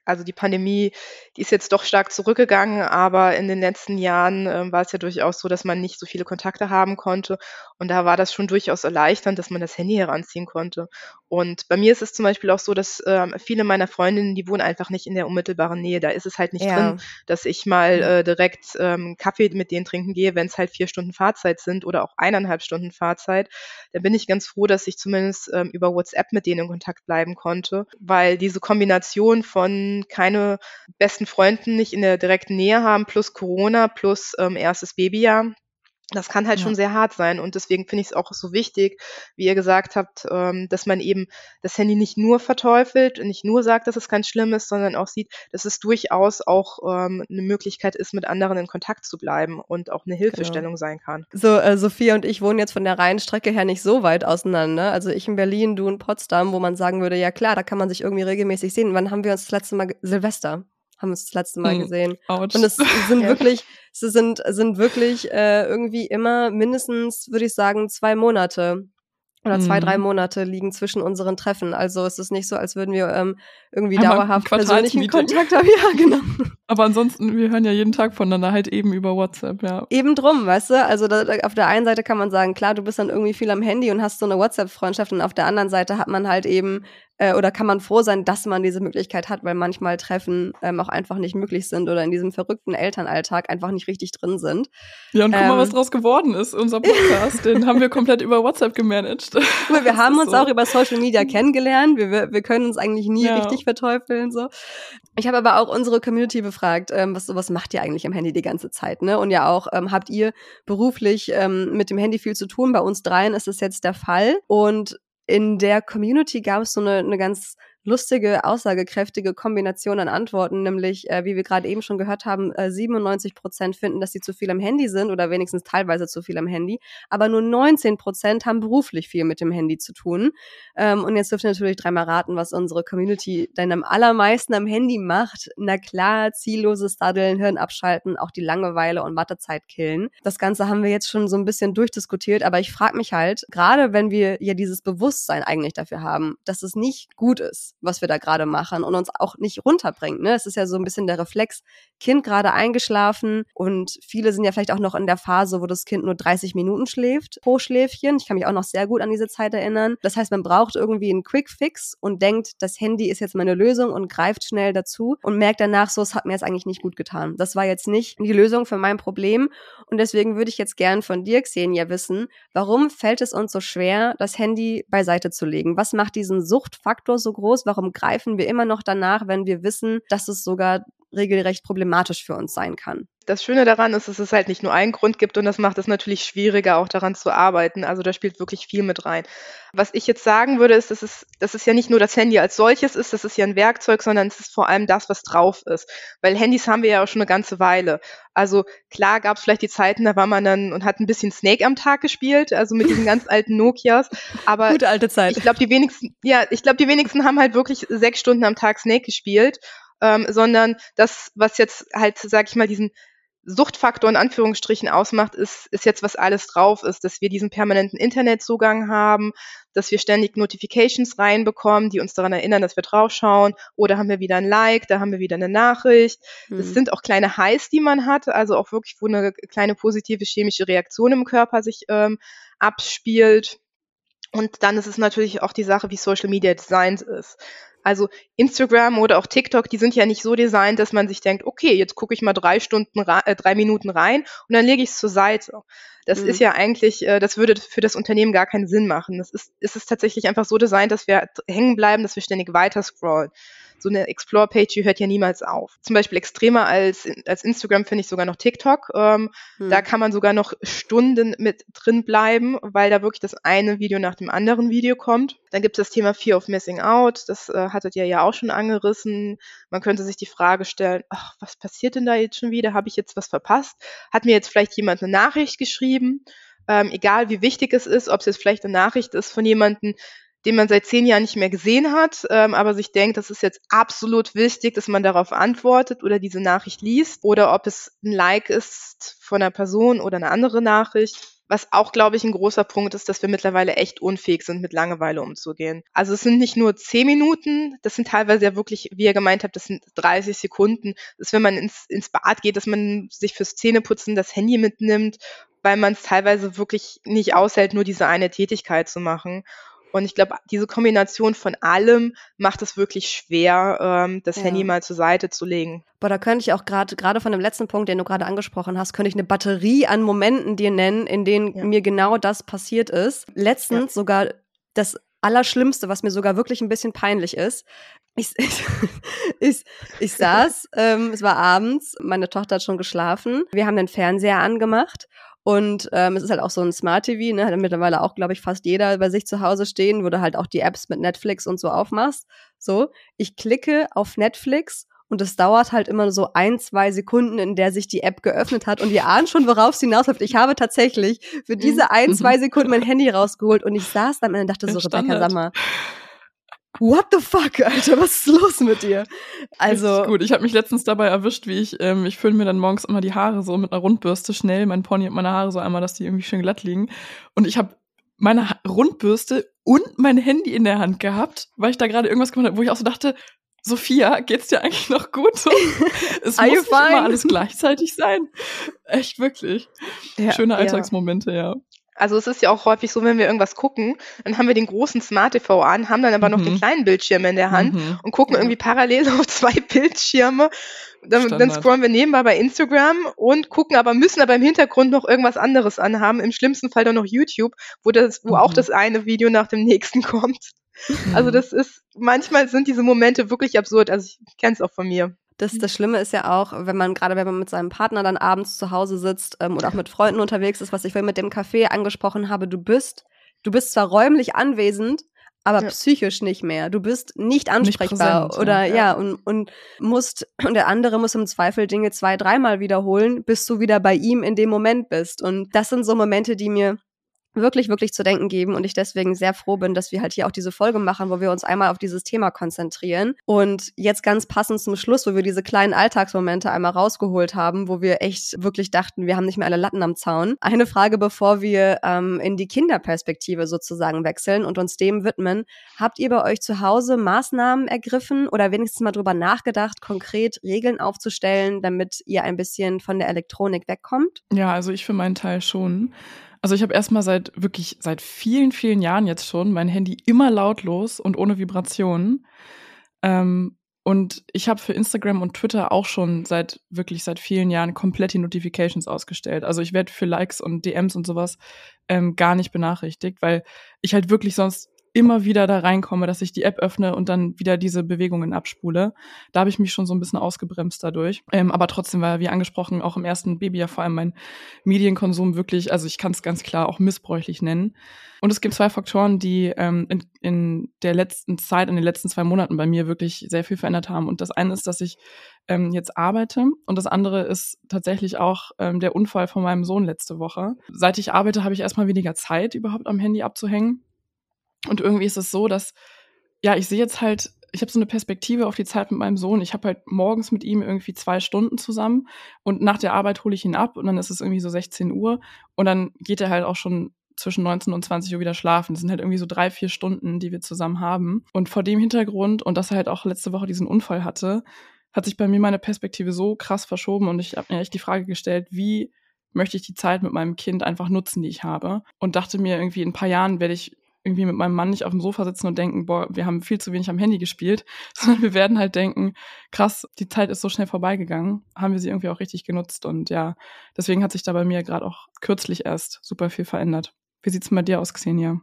also die Pandemie, die ist jetzt doch stark zurückgegangen, aber in den letzten Jahren äh, war es ja durchaus so, dass man nicht so viele Kontakte haben konnte. Und da war das schon durchaus erleichternd, dass man das Handy heranziehen konnte. Und bei mir ist es zum Beispiel auch so, dass äh, viele meiner Freundinnen, die wohnen einfach nicht in der unmittelbaren Nähe. Da ist es halt nicht ja. drin, dass ich mal äh, direkt ähm, Kaffee mit denen trinken gehe, wenn es halt vier Stunden Fahrzeit sind oder auch eineinhalb Stunden Fahrzeit. Da bin ich ganz froh, dass ich zumindest ähm, über WhatsApp mit denen in Kontakt bleiben konnte, weil diese Kombination von keine besten Freunden nicht in der direkten Nähe haben, plus Corona, plus ähm, erstes Babyjahr. Das kann halt ja. schon sehr hart sein und deswegen finde ich es auch so wichtig, wie ihr gesagt habt, ähm, dass man eben das Handy nicht nur verteufelt und nicht nur sagt, dass es ganz schlimm ist, sondern auch sieht, dass es durchaus auch ähm, eine Möglichkeit ist, mit anderen in Kontakt zu bleiben und auch eine genau. Hilfestellung genau. sein kann. So, äh, Sophia und ich wohnen jetzt von der Reihenstrecke her nicht so weit auseinander. Also ich in Berlin, du in Potsdam, wo man sagen würde, ja klar, da kann man sich irgendwie regelmäßig sehen. Wann haben wir uns das letzte Mal Silvester? Haben uns das letzte Mal hm, gesehen. Ouch. Und es sind wirklich, es sind, sind wirklich äh, irgendwie immer mindestens, würde ich sagen, zwei Monate oder zwei, drei mhm. Monate liegen zwischen unseren Treffen. Also es ist nicht so, als würden wir ähm, irgendwie Einmal dauerhaft persönlichen Kontakt haben. Ja, genau. Aber ansonsten, wir hören ja jeden Tag voneinander halt eben über WhatsApp, ja. Eben drum, weißt du? Also da, auf der einen Seite kann man sagen, klar, du bist dann irgendwie viel am Handy und hast so eine WhatsApp-Freundschaft und auf der anderen Seite hat man halt eben äh, oder kann man froh sein, dass man diese Möglichkeit hat, weil manchmal Treffen ähm, auch einfach nicht möglich sind oder in diesem verrückten Elternalltag einfach nicht richtig drin sind. Ja, und guck ähm, mal, was draus geworden ist. Unser Podcast, den haben wir komplett über WhatsApp gemanagt. wir haben uns so. auch über Social Media kennengelernt. Wir, wir können uns eigentlich nie ja. richtig verteufeln. So. Ich habe aber auch unsere Community befragt, ähm, was, was macht ihr eigentlich am Handy die ganze Zeit? Ne? Und ja auch, ähm, habt ihr beruflich ähm, mit dem Handy viel zu tun? Bei uns dreien ist es jetzt der Fall. Und in der Community gab es so eine, eine ganz lustige, aussagekräftige Kombination an Antworten, nämlich, äh, wie wir gerade eben schon gehört haben, äh, 97 Prozent finden, dass sie zu viel am Handy sind oder wenigstens teilweise zu viel am Handy, aber nur 19 Prozent haben beruflich viel mit dem Handy zu tun. Ähm, und jetzt dürft ihr natürlich dreimal raten, was unsere Community denn am allermeisten am Handy macht. Na klar, zielloses Daddeln, Hirn abschalten, auch die Langeweile und Wartezeit killen. Das Ganze haben wir jetzt schon so ein bisschen durchdiskutiert, aber ich frage mich halt, gerade wenn wir ja dieses Bewusstsein eigentlich dafür haben, dass es nicht gut ist, was wir da gerade machen und uns auch nicht runterbringt. Ne? Es ist ja so ein bisschen der Reflex, Kind gerade eingeschlafen und viele sind ja vielleicht auch noch in der Phase, wo das Kind nur 30 Minuten schläft pro Schläfchen. Ich kann mich auch noch sehr gut an diese Zeit erinnern. Das heißt, man braucht irgendwie einen Quick Fix und denkt, das Handy ist jetzt meine Lösung und greift schnell dazu und merkt danach so, es hat mir jetzt eigentlich nicht gut getan. Das war jetzt nicht die Lösung für mein Problem und deswegen würde ich jetzt gern von dir, Xenia, wissen, warum fällt es uns so schwer, das Handy beiseite zu legen? Was macht diesen Suchtfaktor so groß? Warum greifen. Wir immer noch danach, wenn wir wissen, dass es sogar regelrecht problematisch für uns sein kann? das Schöne daran ist, dass es halt nicht nur einen Grund gibt und das macht es natürlich schwieriger, auch daran zu arbeiten. Also da spielt wirklich viel mit rein. Was ich jetzt sagen würde, ist, dass es, dass es ja nicht nur das Handy als solches ist, das ist ja ein Werkzeug, sondern es ist vor allem das, was drauf ist. Weil Handys haben wir ja auch schon eine ganze Weile. Also klar gab es vielleicht die Zeiten, da war man dann und hat ein bisschen Snake am Tag gespielt, also mit diesen ganz alten Nokias. Aber Gute alte Zeit. Ich glaube, die wenigsten, ja, ich glaube, die wenigsten haben halt wirklich sechs Stunden am Tag Snake gespielt. Ähm, sondern das, was jetzt halt, sag ich mal, diesen Suchtfaktor in Anführungsstrichen ausmacht, ist, ist jetzt, was alles drauf ist, dass wir diesen permanenten Internetzugang haben, dass wir ständig Notifications reinbekommen, die uns daran erinnern, dass wir draufschauen, oder haben wir wieder ein Like, da haben wir wieder eine Nachricht. Mhm. Das sind auch kleine Highs, die man hat, also auch wirklich, wo eine kleine positive chemische Reaktion im Körper sich ähm, abspielt. Und dann ist es natürlich auch die Sache, wie Social Media designt ist. Also Instagram oder auch TikTok, die sind ja nicht so designt, dass man sich denkt, okay, jetzt gucke ich mal drei Stunden, äh, drei Minuten rein und dann lege ich es zur Seite. Das mhm. ist ja eigentlich, äh, das würde für das Unternehmen gar keinen Sinn machen. Das ist, ist es tatsächlich einfach so designt, dass wir hängen bleiben, dass wir ständig weiter scrollen so eine Explore-Page, die hört ja niemals auf. Zum Beispiel extremer als, als Instagram finde ich sogar noch TikTok. Ähm, hm. Da kann man sogar noch Stunden mit drin bleiben, weil da wirklich das eine Video nach dem anderen Video kommt. Dann gibt es das Thema Fear of Missing Out. Das äh, hattet ihr ja auch schon angerissen. Man könnte sich die Frage stellen, ach, was passiert denn da jetzt schon wieder? Habe ich jetzt was verpasst? Hat mir jetzt vielleicht jemand eine Nachricht geschrieben? Ähm, egal wie wichtig es ist, ob es jetzt vielleicht eine Nachricht ist von jemandem, den man seit zehn Jahren nicht mehr gesehen hat, ähm, aber sich denkt, das ist jetzt absolut wichtig, dass man darauf antwortet oder diese Nachricht liest oder ob es ein Like ist von einer Person oder eine andere Nachricht. Was auch, glaube ich, ein großer Punkt ist, dass wir mittlerweile echt unfähig sind, mit Langeweile umzugehen. Also es sind nicht nur zehn Minuten, das sind teilweise ja wirklich, wie ihr gemeint habt, das sind 30 Sekunden. Das ist, wenn man ins, ins Bad geht, dass man sich fürs Zähneputzen das Handy mitnimmt, weil man es teilweise wirklich nicht aushält, nur diese eine Tätigkeit zu machen. Und ich glaube, diese Kombination von allem macht es wirklich schwer, ähm, das ja. Handy mal zur Seite zu legen. Boah, da könnte ich auch gerade gerade von dem letzten Punkt, den du gerade angesprochen hast, könnte ich eine Batterie an Momenten dir nennen, in denen ja. mir genau das passiert ist. Letztens ja. sogar das Allerschlimmste, was mir sogar wirklich ein bisschen peinlich ist. Ich, ich, ich, ich saß, ähm, es war abends, meine Tochter hat schon geschlafen. Wir haben den Fernseher angemacht und ähm, es ist halt auch so ein Smart TV, ne? Hat mittlerweile auch, glaube ich, fast jeder bei sich zu Hause stehen, wo du halt auch die Apps mit Netflix und so aufmachst. So, ich klicke auf Netflix und es dauert halt immer so ein, zwei Sekunden, in der sich die App geöffnet hat und ihr ahnt schon, worauf es hinausläuft. Ich habe tatsächlich für diese mhm. ein, zwei Sekunden mein Handy rausgeholt und ich saß dann und dachte so, Rebecca, sag mal, what the fuck, Alter, was ist los mit dir? Also Richtig gut, ich habe mich letztens dabei erwischt, wie ich, ähm, ich föhne mir dann morgens immer die Haare so mit einer Rundbürste schnell, mein Pony und meine Haare so einmal, dass die irgendwie schön glatt liegen. Und ich habe meine Rundbürste und mein Handy in der Hand gehabt, weil ich da gerade irgendwas gemacht habe, wo ich auch so dachte, Sophia, geht's dir eigentlich noch gut? Es muss nicht immer alles gleichzeitig sein. Echt wirklich. Ja, Schöne Alltagsmomente, ja. Also es ist ja auch häufig so, wenn wir irgendwas gucken, dann haben wir den großen Smart TV an, haben dann aber noch den Mhm. kleinen Bildschirm in der Hand Mhm. und gucken irgendwie parallel auf zwei Bildschirme. Dann, dann scrollen wir nebenbei bei Instagram und gucken aber, müssen aber im Hintergrund noch irgendwas anderes anhaben. Im schlimmsten Fall dann noch YouTube, wo das, wo auch Mhm. das eine Video nach dem nächsten kommt. Also Mhm. das ist, manchmal sind diese Momente wirklich absurd. Also ich kenne es auch von mir. Das, das Schlimme ist ja auch, wenn man, gerade wenn man mit seinem Partner dann abends zu Hause sitzt ähm, oder auch mit Freunden unterwegs ist, was ich vorhin mit dem Café angesprochen habe, du bist, du bist zwar räumlich anwesend, aber Ja. psychisch nicht mehr. Du bist nicht ansprechbar präsent, oder ja. ja, und, und musst, und der andere muss im Zweifel Dinge zwei, dreimal wiederholen, bis du wieder bei ihm in dem Moment bist. Und das sind so Momente, die mir wirklich, wirklich zu denken geben und ich deswegen sehr froh bin, dass wir halt hier auch diese Folge machen, wo wir uns einmal auf dieses Thema konzentrieren. Und jetzt ganz passend zum Schluss, wo wir diese kleinen Alltagsmomente einmal rausgeholt haben, wo wir echt wirklich dachten, wir haben nicht mehr alle Latten am Zaun. Eine Frage, bevor wir ähm, in die Kinderperspektive sozusagen wechseln und uns dem widmen. Habt ihr bei euch zu Hause Maßnahmen ergriffen oder wenigstens mal drüber nachgedacht, konkret Regeln aufzustellen, damit ihr ein bisschen von der Elektronik wegkommt? Ja, also ich für meinen Teil schon. Also ich habe erstmal seit wirklich seit vielen, vielen Jahren jetzt schon mein Handy immer lautlos und ohne Vibrationen. Ähm, und ich habe für Instagram und Twitter auch schon seit wirklich seit vielen Jahren komplett die Notifications ausgestellt. Also ich werde für Likes und DMs und sowas ähm, gar nicht benachrichtigt, weil ich halt wirklich sonst immer wieder da reinkomme, dass ich die App öffne und dann wieder diese Bewegungen abspule. Da habe ich mich schon so ein bisschen ausgebremst dadurch. Ähm, aber trotzdem war, wie angesprochen, auch im ersten Baby ja vor allem mein Medienkonsum wirklich, also ich kann es ganz klar auch missbräuchlich nennen. Und es gibt zwei Faktoren, die ähm, in, in der letzten Zeit, in den letzten zwei Monaten bei mir wirklich sehr viel verändert haben. Und das eine ist, dass ich ähm, jetzt arbeite und das andere ist tatsächlich auch ähm, der Unfall von meinem Sohn letzte Woche. Seit ich arbeite, habe ich erstmal weniger Zeit, überhaupt am Handy abzuhängen. Und irgendwie ist es so, dass, ja, ich sehe jetzt halt, ich habe so eine Perspektive auf die Zeit mit meinem Sohn. Ich habe halt morgens mit ihm irgendwie zwei Stunden zusammen und nach der Arbeit hole ich ihn ab und dann ist es irgendwie so 16 Uhr und dann geht er halt auch schon zwischen 19 und 20 Uhr wieder schlafen. Das sind halt irgendwie so drei, vier Stunden, die wir zusammen haben. Und vor dem Hintergrund und dass er halt auch letzte Woche diesen Unfall hatte, hat sich bei mir meine Perspektive so krass verschoben und ich habe mir echt die Frage gestellt, wie möchte ich die Zeit mit meinem Kind einfach nutzen, die ich habe. Und dachte mir irgendwie, in ein paar Jahren werde ich irgendwie mit meinem Mann nicht auf dem Sofa sitzen und denken, boah, wir haben viel zu wenig am Handy gespielt, sondern wir werden halt denken, krass, die Zeit ist so schnell vorbeigegangen, haben wir sie irgendwie auch richtig genutzt und ja, deswegen hat sich da bei mir gerade auch kürzlich erst super viel verändert. Wie sieht's bei dir aus, Xenia?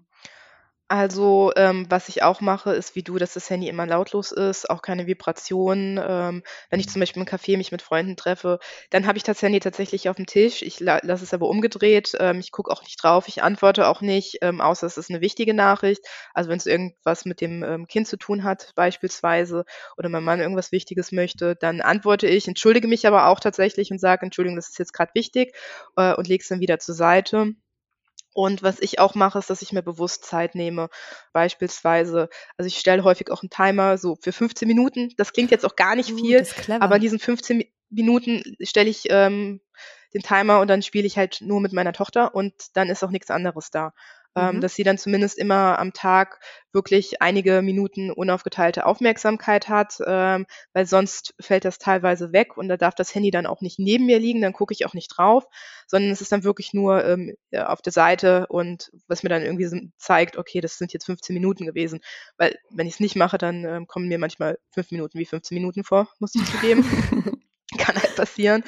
Also, ähm, was ich auch mache, ist wie du, dass das Handy immer lautlos ist, auch keine Vibrationen. Ähm, wenn ich zum Beispiel im Café mich mit Freunden treffe, dann habe ich das Handy tatsächlich auf dem Tisch. Ich la lasse es aber umgedreht. Ähm, ich gucke auch nicht drauf, ich antworte auch nicht, ähm, außer es ist eine wichtige Nachricht. Also wenn es irgendwas mit dem ähm, Kind zu tun hat, beispielsweise, oder mein Mann irgendwas Wichtiges möchte, dann antworte ich, entschuldige mich aber auch tatsächlich und sage, Entschuldigung, das ist jetzt gerade wichtig äh, und lege es dann wieder zur Seite. Und was ich auch mache, ist, dass ich mir bewusst Zeit nehme. Beispielsweise, also ich stelle häufig auch einen Timer so für 15 Minuten. Das klingt jetzt auch gar nicht Uh, viel, aber in diesen 15 Mi- Minuten stelle ich ähm, den Timer und dann spiele ich halt nur mit meiner Tochter und dann ist auch nichts anderes da. Ähm, Mhm. dass sie dann zumindest immer am Tag wirklich einige Minuten unaufgeteilte Aufmerksamkeit hat, ähm, weil sonst fällt das teilweise weg und da darf das Handy dann auch nicht neben mir liegen, dann gucke ich auch nicht drauf, sondern es ist dann wirklich nur ähm, auf der Seite und was mir dann irgendwie so zeigt, okay, das sind jetzt 15 Minuten gewesen. Weil wenn ich es nicht mache, dann ähm, kommen mir manchmal fünf Minuten wie 15 Minuten vor, muss ich zugeben. Kann halt passieren.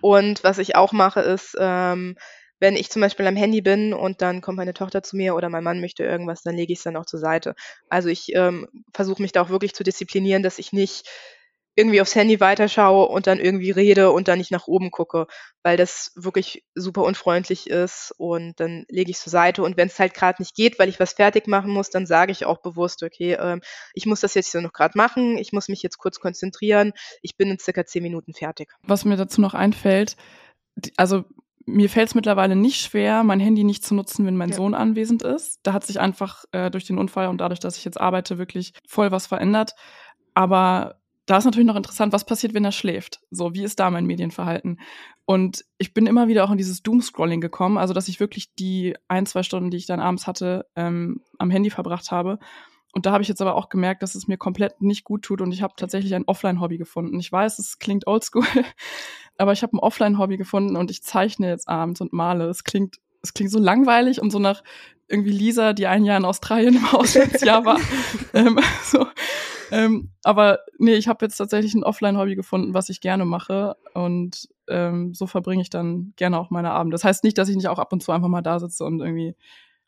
Und was ich auch mache, ist, ähm, wenn ich zum Beispiel am Handy bin und dann kommt meine Tochter zu mir oder mein Mann möchte irgendwas, dann lege ich es dann auch zur Seite. Also ich ähm, versuche mich da auch wirklich zu disziplinieren, dass ich nicht irgendwie aufs Handy weiterschaue und dann irgendwie rede und dann nicht nach oben gucke, weil das wirklich super unfreundlich ist und dann lege ich es zur Seite und wenn es halt gerade nicht geht, weil ich was fertig machen muss, dann sage ich auch bewusst, okay, ähm, ich muss das jetzt hier noch gerade machen, ich muss mich jetzt kurz konzentrieren, ich bin in circa zehn Minuten fertig. Was mir dazu noch einfällt, also mir fällt es mittlerweile nicht schwer, mein Handy nicht zu nutzen, wenn mein Ja. Sohn anwesend ist. Da hat sich einfach äh, durch den Unfall und dadurch, dass ich jetzt arbeite, wirklich voll was verändert. Aber da ist natürlich noch interessant, was passiert, wenn er schläft? So, wie ist da mein Medienverhalten? Und ich bin immer wieder auch in dieses Doomscrolling gekommen, also dass ich wirklich die ein, zwei Stunden, die ich dann abends hatte, ähm, am Handy verbracht habe. Und da habe ich jetzt aber auch gemerkt, dass es mir komplett nicht gut tut und ich habe tatsächlich ein Offline-Hobby gefunden. Ich weiß, es klingt oldschool, aber ich habe ein Offline-Hobby gefunden und ich zeichne jetzt abends und male. Es klingt es klingt so langweilig und so nach irgendwie Lisa, die ein Jahr in Australien im Auslandsjahr war. ähm, so. ähm, aber nee, ich habe jetzt tatsächlich ein Offline-Hobby gefunden, was ich gerne mache. Und ähm, so verbringe ich dann gerne auch meine Abende. Das heißt nicht, dass ich nicht auch ab und zu einfach mal da sitze und irgendwie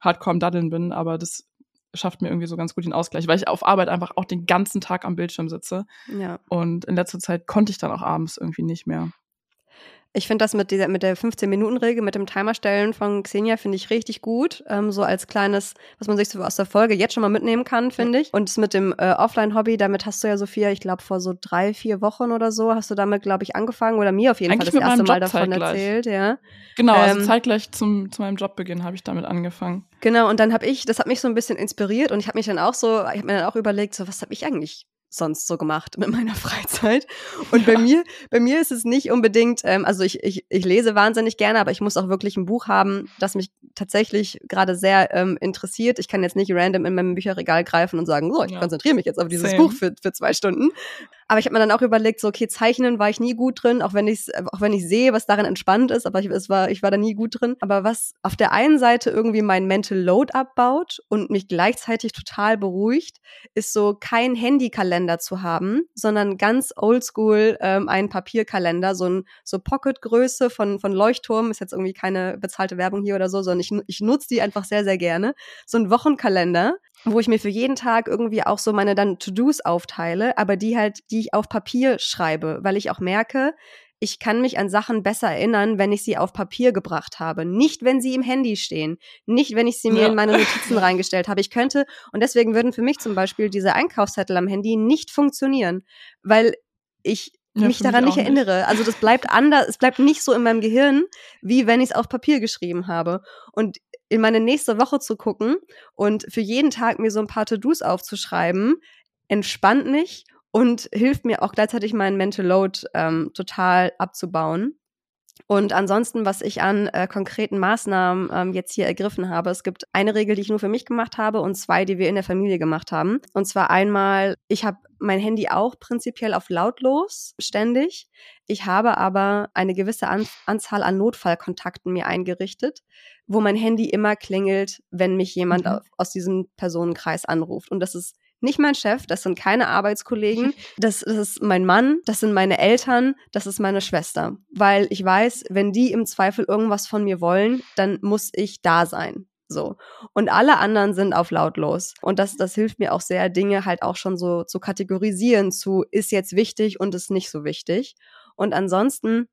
hardcore am Daddeln bin, aber das schafft mir irgendwie so ganz gut den Ausgleich, weil ich auf Arbeit einfach auch den ganzen Tag am Bildschirm sitze. Ja. Und in letzter Zeit konnte ich dann auch abends irgendwie nicht mehr. Ich finde das mit dieser mit der 15-Minuten-Regel, mit dem Timerstellen von Xenia, finde ich richtig gut. Ähm, so als kleines, was man sich so aus der Folge jetzt schon mal mitnehmen kann, finde ich. Und das mit dem äh, Offline-Hobby, damit hast du ja, Sophia, ich glaube, vor so drei, vier Wochen oder so, hast du damit, glaube ich, angefangen oder mir auf jeden Eigentlich Fall das erste Mal Job davon zeitgleich. erzählt, ja. Genau, also Ähm, zeitgleich zum, zu meinem Jobbeginn habe ich damit angefangen. Genau, und dann habe ich, das hat mich so ein bisschen inspiriert und ich habe mich dann auch so, ich habe mir dann auch überlegt, so was habe ich eigentlich sonst so gemacht mit meiner Freizeit? Und bei mir, bei mir ist es nicht unbedingt, ähm, also ich, ich, ich lese wahnsinnig gerne, aber ich muss auch wirklich ein Buch haben, das mich tatsächlich gerade sehr ähm, interessiert. Ich kann jetzt nicht random in meinem Bücherregal greifen und sagen, so, ich Ja. konzentriere mich jetzt auf dieses Same. Buch für, für zwei Stunden. Aber ich habe mir dann auch überlegt, so okay, Zeichnen war ich nie gut drin, auch wenn ich auch wenn ich sehe, was darin entspannt ist, aber ich, es war ich war da nie gut drin. Aber was auf der einen Seite irgendwie mein Mental Load abbaut und mich gleichzeitig total beruhigt, ist so kein Handykalender zu haben, sondern ganz oldschool ähm, ein Papierkalender, so ein so Pocketgröße von von Leuchtturm ist jetzt irgendwie keine bezahlte Werbung hier oder so, sondern ich ich nutze die einfach sehr sehr gerne. So ein Wochenkalender, wo ich mir für jeden Tag irgendwie auch so meine dann To-Dos aufteile, aber die halt, die ich auf Papier schreibe, weil ich auch merke, ich kann mich an Sachen besser erinnern, wenn ich sie auf Papier gebracht habe. Nicht, wenn sie im Handy stehen. Nicht, wenn ich sie mir Ja. in meine Notizen reingestellt habe. Ich könnte, und deswegen würden für mich zum Beispiel diese Einkaufszettel am Handy nicht funktionieren, weil ich Ja, mich für mich daran nicht auch nicht. erinnere. Also das bleibt anders, es bleibt nicht so in meinem Gehirn, wie wenn ich es auf Papier geschrieben habe. Und in meine nächste Woche zu gucken und für jeden Tag mir so ein paar To-Dos aufzuschreiben, entspannt mich und hilft mir auch gleichzeitig meinen Mental Load ähm, total abzubauen. Und ansonsten, was ich an äh, konkreten Maßnahmen ähm, jetzt hier ergriffen habe, es gibt eine Regel, die ich nur für mich gemacht habe und zwei, die wir in der Familie gemacht haben. Und zwar einmal, ich habe mein Handy auch prinzipiell auf lautlos ständig. Ich habe aber eine gewisse An Anzahl an Notfallkontakten mir eingerichtet, wo mein Handy immer klingelt, wenn mich jemand Mhm. au- aus diesem Personenkreis anruft. Und das ist nicht mein Chef, das sind keine Arbeitskollegen, das, das ist mein Mann, das sind meine Eltern, das ist meine Schwester. Weil ich weiß, wenn die im Zweifel irgendwas von mir wollen, dann muss ich da sein. So. Und alle anderen sind auf lautlos. Und das, das hilft mir auch sehr, Dinge halt auch schon so zu kategorisieren zu, ist jetzt wichtig und ist nicht so wichtig. Und ansonsten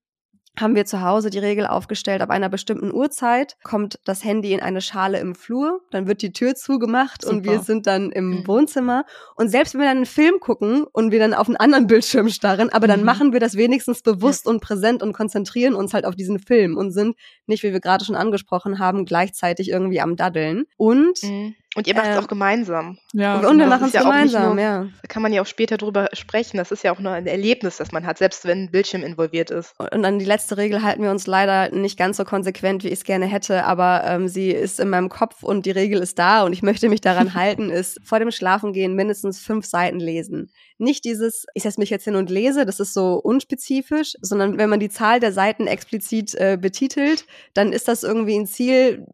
haben wir zu Hause die Regel aufgestellt, ab einer bestimmten Uhrzeit kommt das Handy in eine Schale im Flur, dann wird die Tür zugemacht und Super. wir sind dann im. Wohnzimmer. Und selbst wenn wir dann einen Film gucken und wir dann auf einen anderen Bildschirm starren, aber dann Mhm. machen wir das wenigstens bewusst und präsent und konzentrieren uns halt auf diesen Film und sind nicht, wie wir gerade schon angesprochen haben, gleichzeitig irgendwie am Daddeln. Und, Mhm. Und ihr macht es Ähm, auch gemeinsam. Ja, und wir das machen ist es ja auch nicht gemeinsam, nur- ja. Da kann man ja auch später drüber sprechen. Das ist ja auch nur ein Erlebnis, das man hat, selbst wenn ein Bildschirm involviert ist. Und an die letzte Regel halten wir uns leider nicht ganz so konsequent, wie ich es gerne hätte, aber ähm, sie ist in meinem Kopf und die Regel ist da und ich möchte mich daran halten, ist vor dem Schlafengehen mindestens fünf Seiten lesen. Nicht dieses, ich setze mich jetzt hin und lese, das ist so unspezifisch, sondern wenn man die Zahl der Seiten explizit äh, betitelt, dann ist das irgendwie ein Ziel,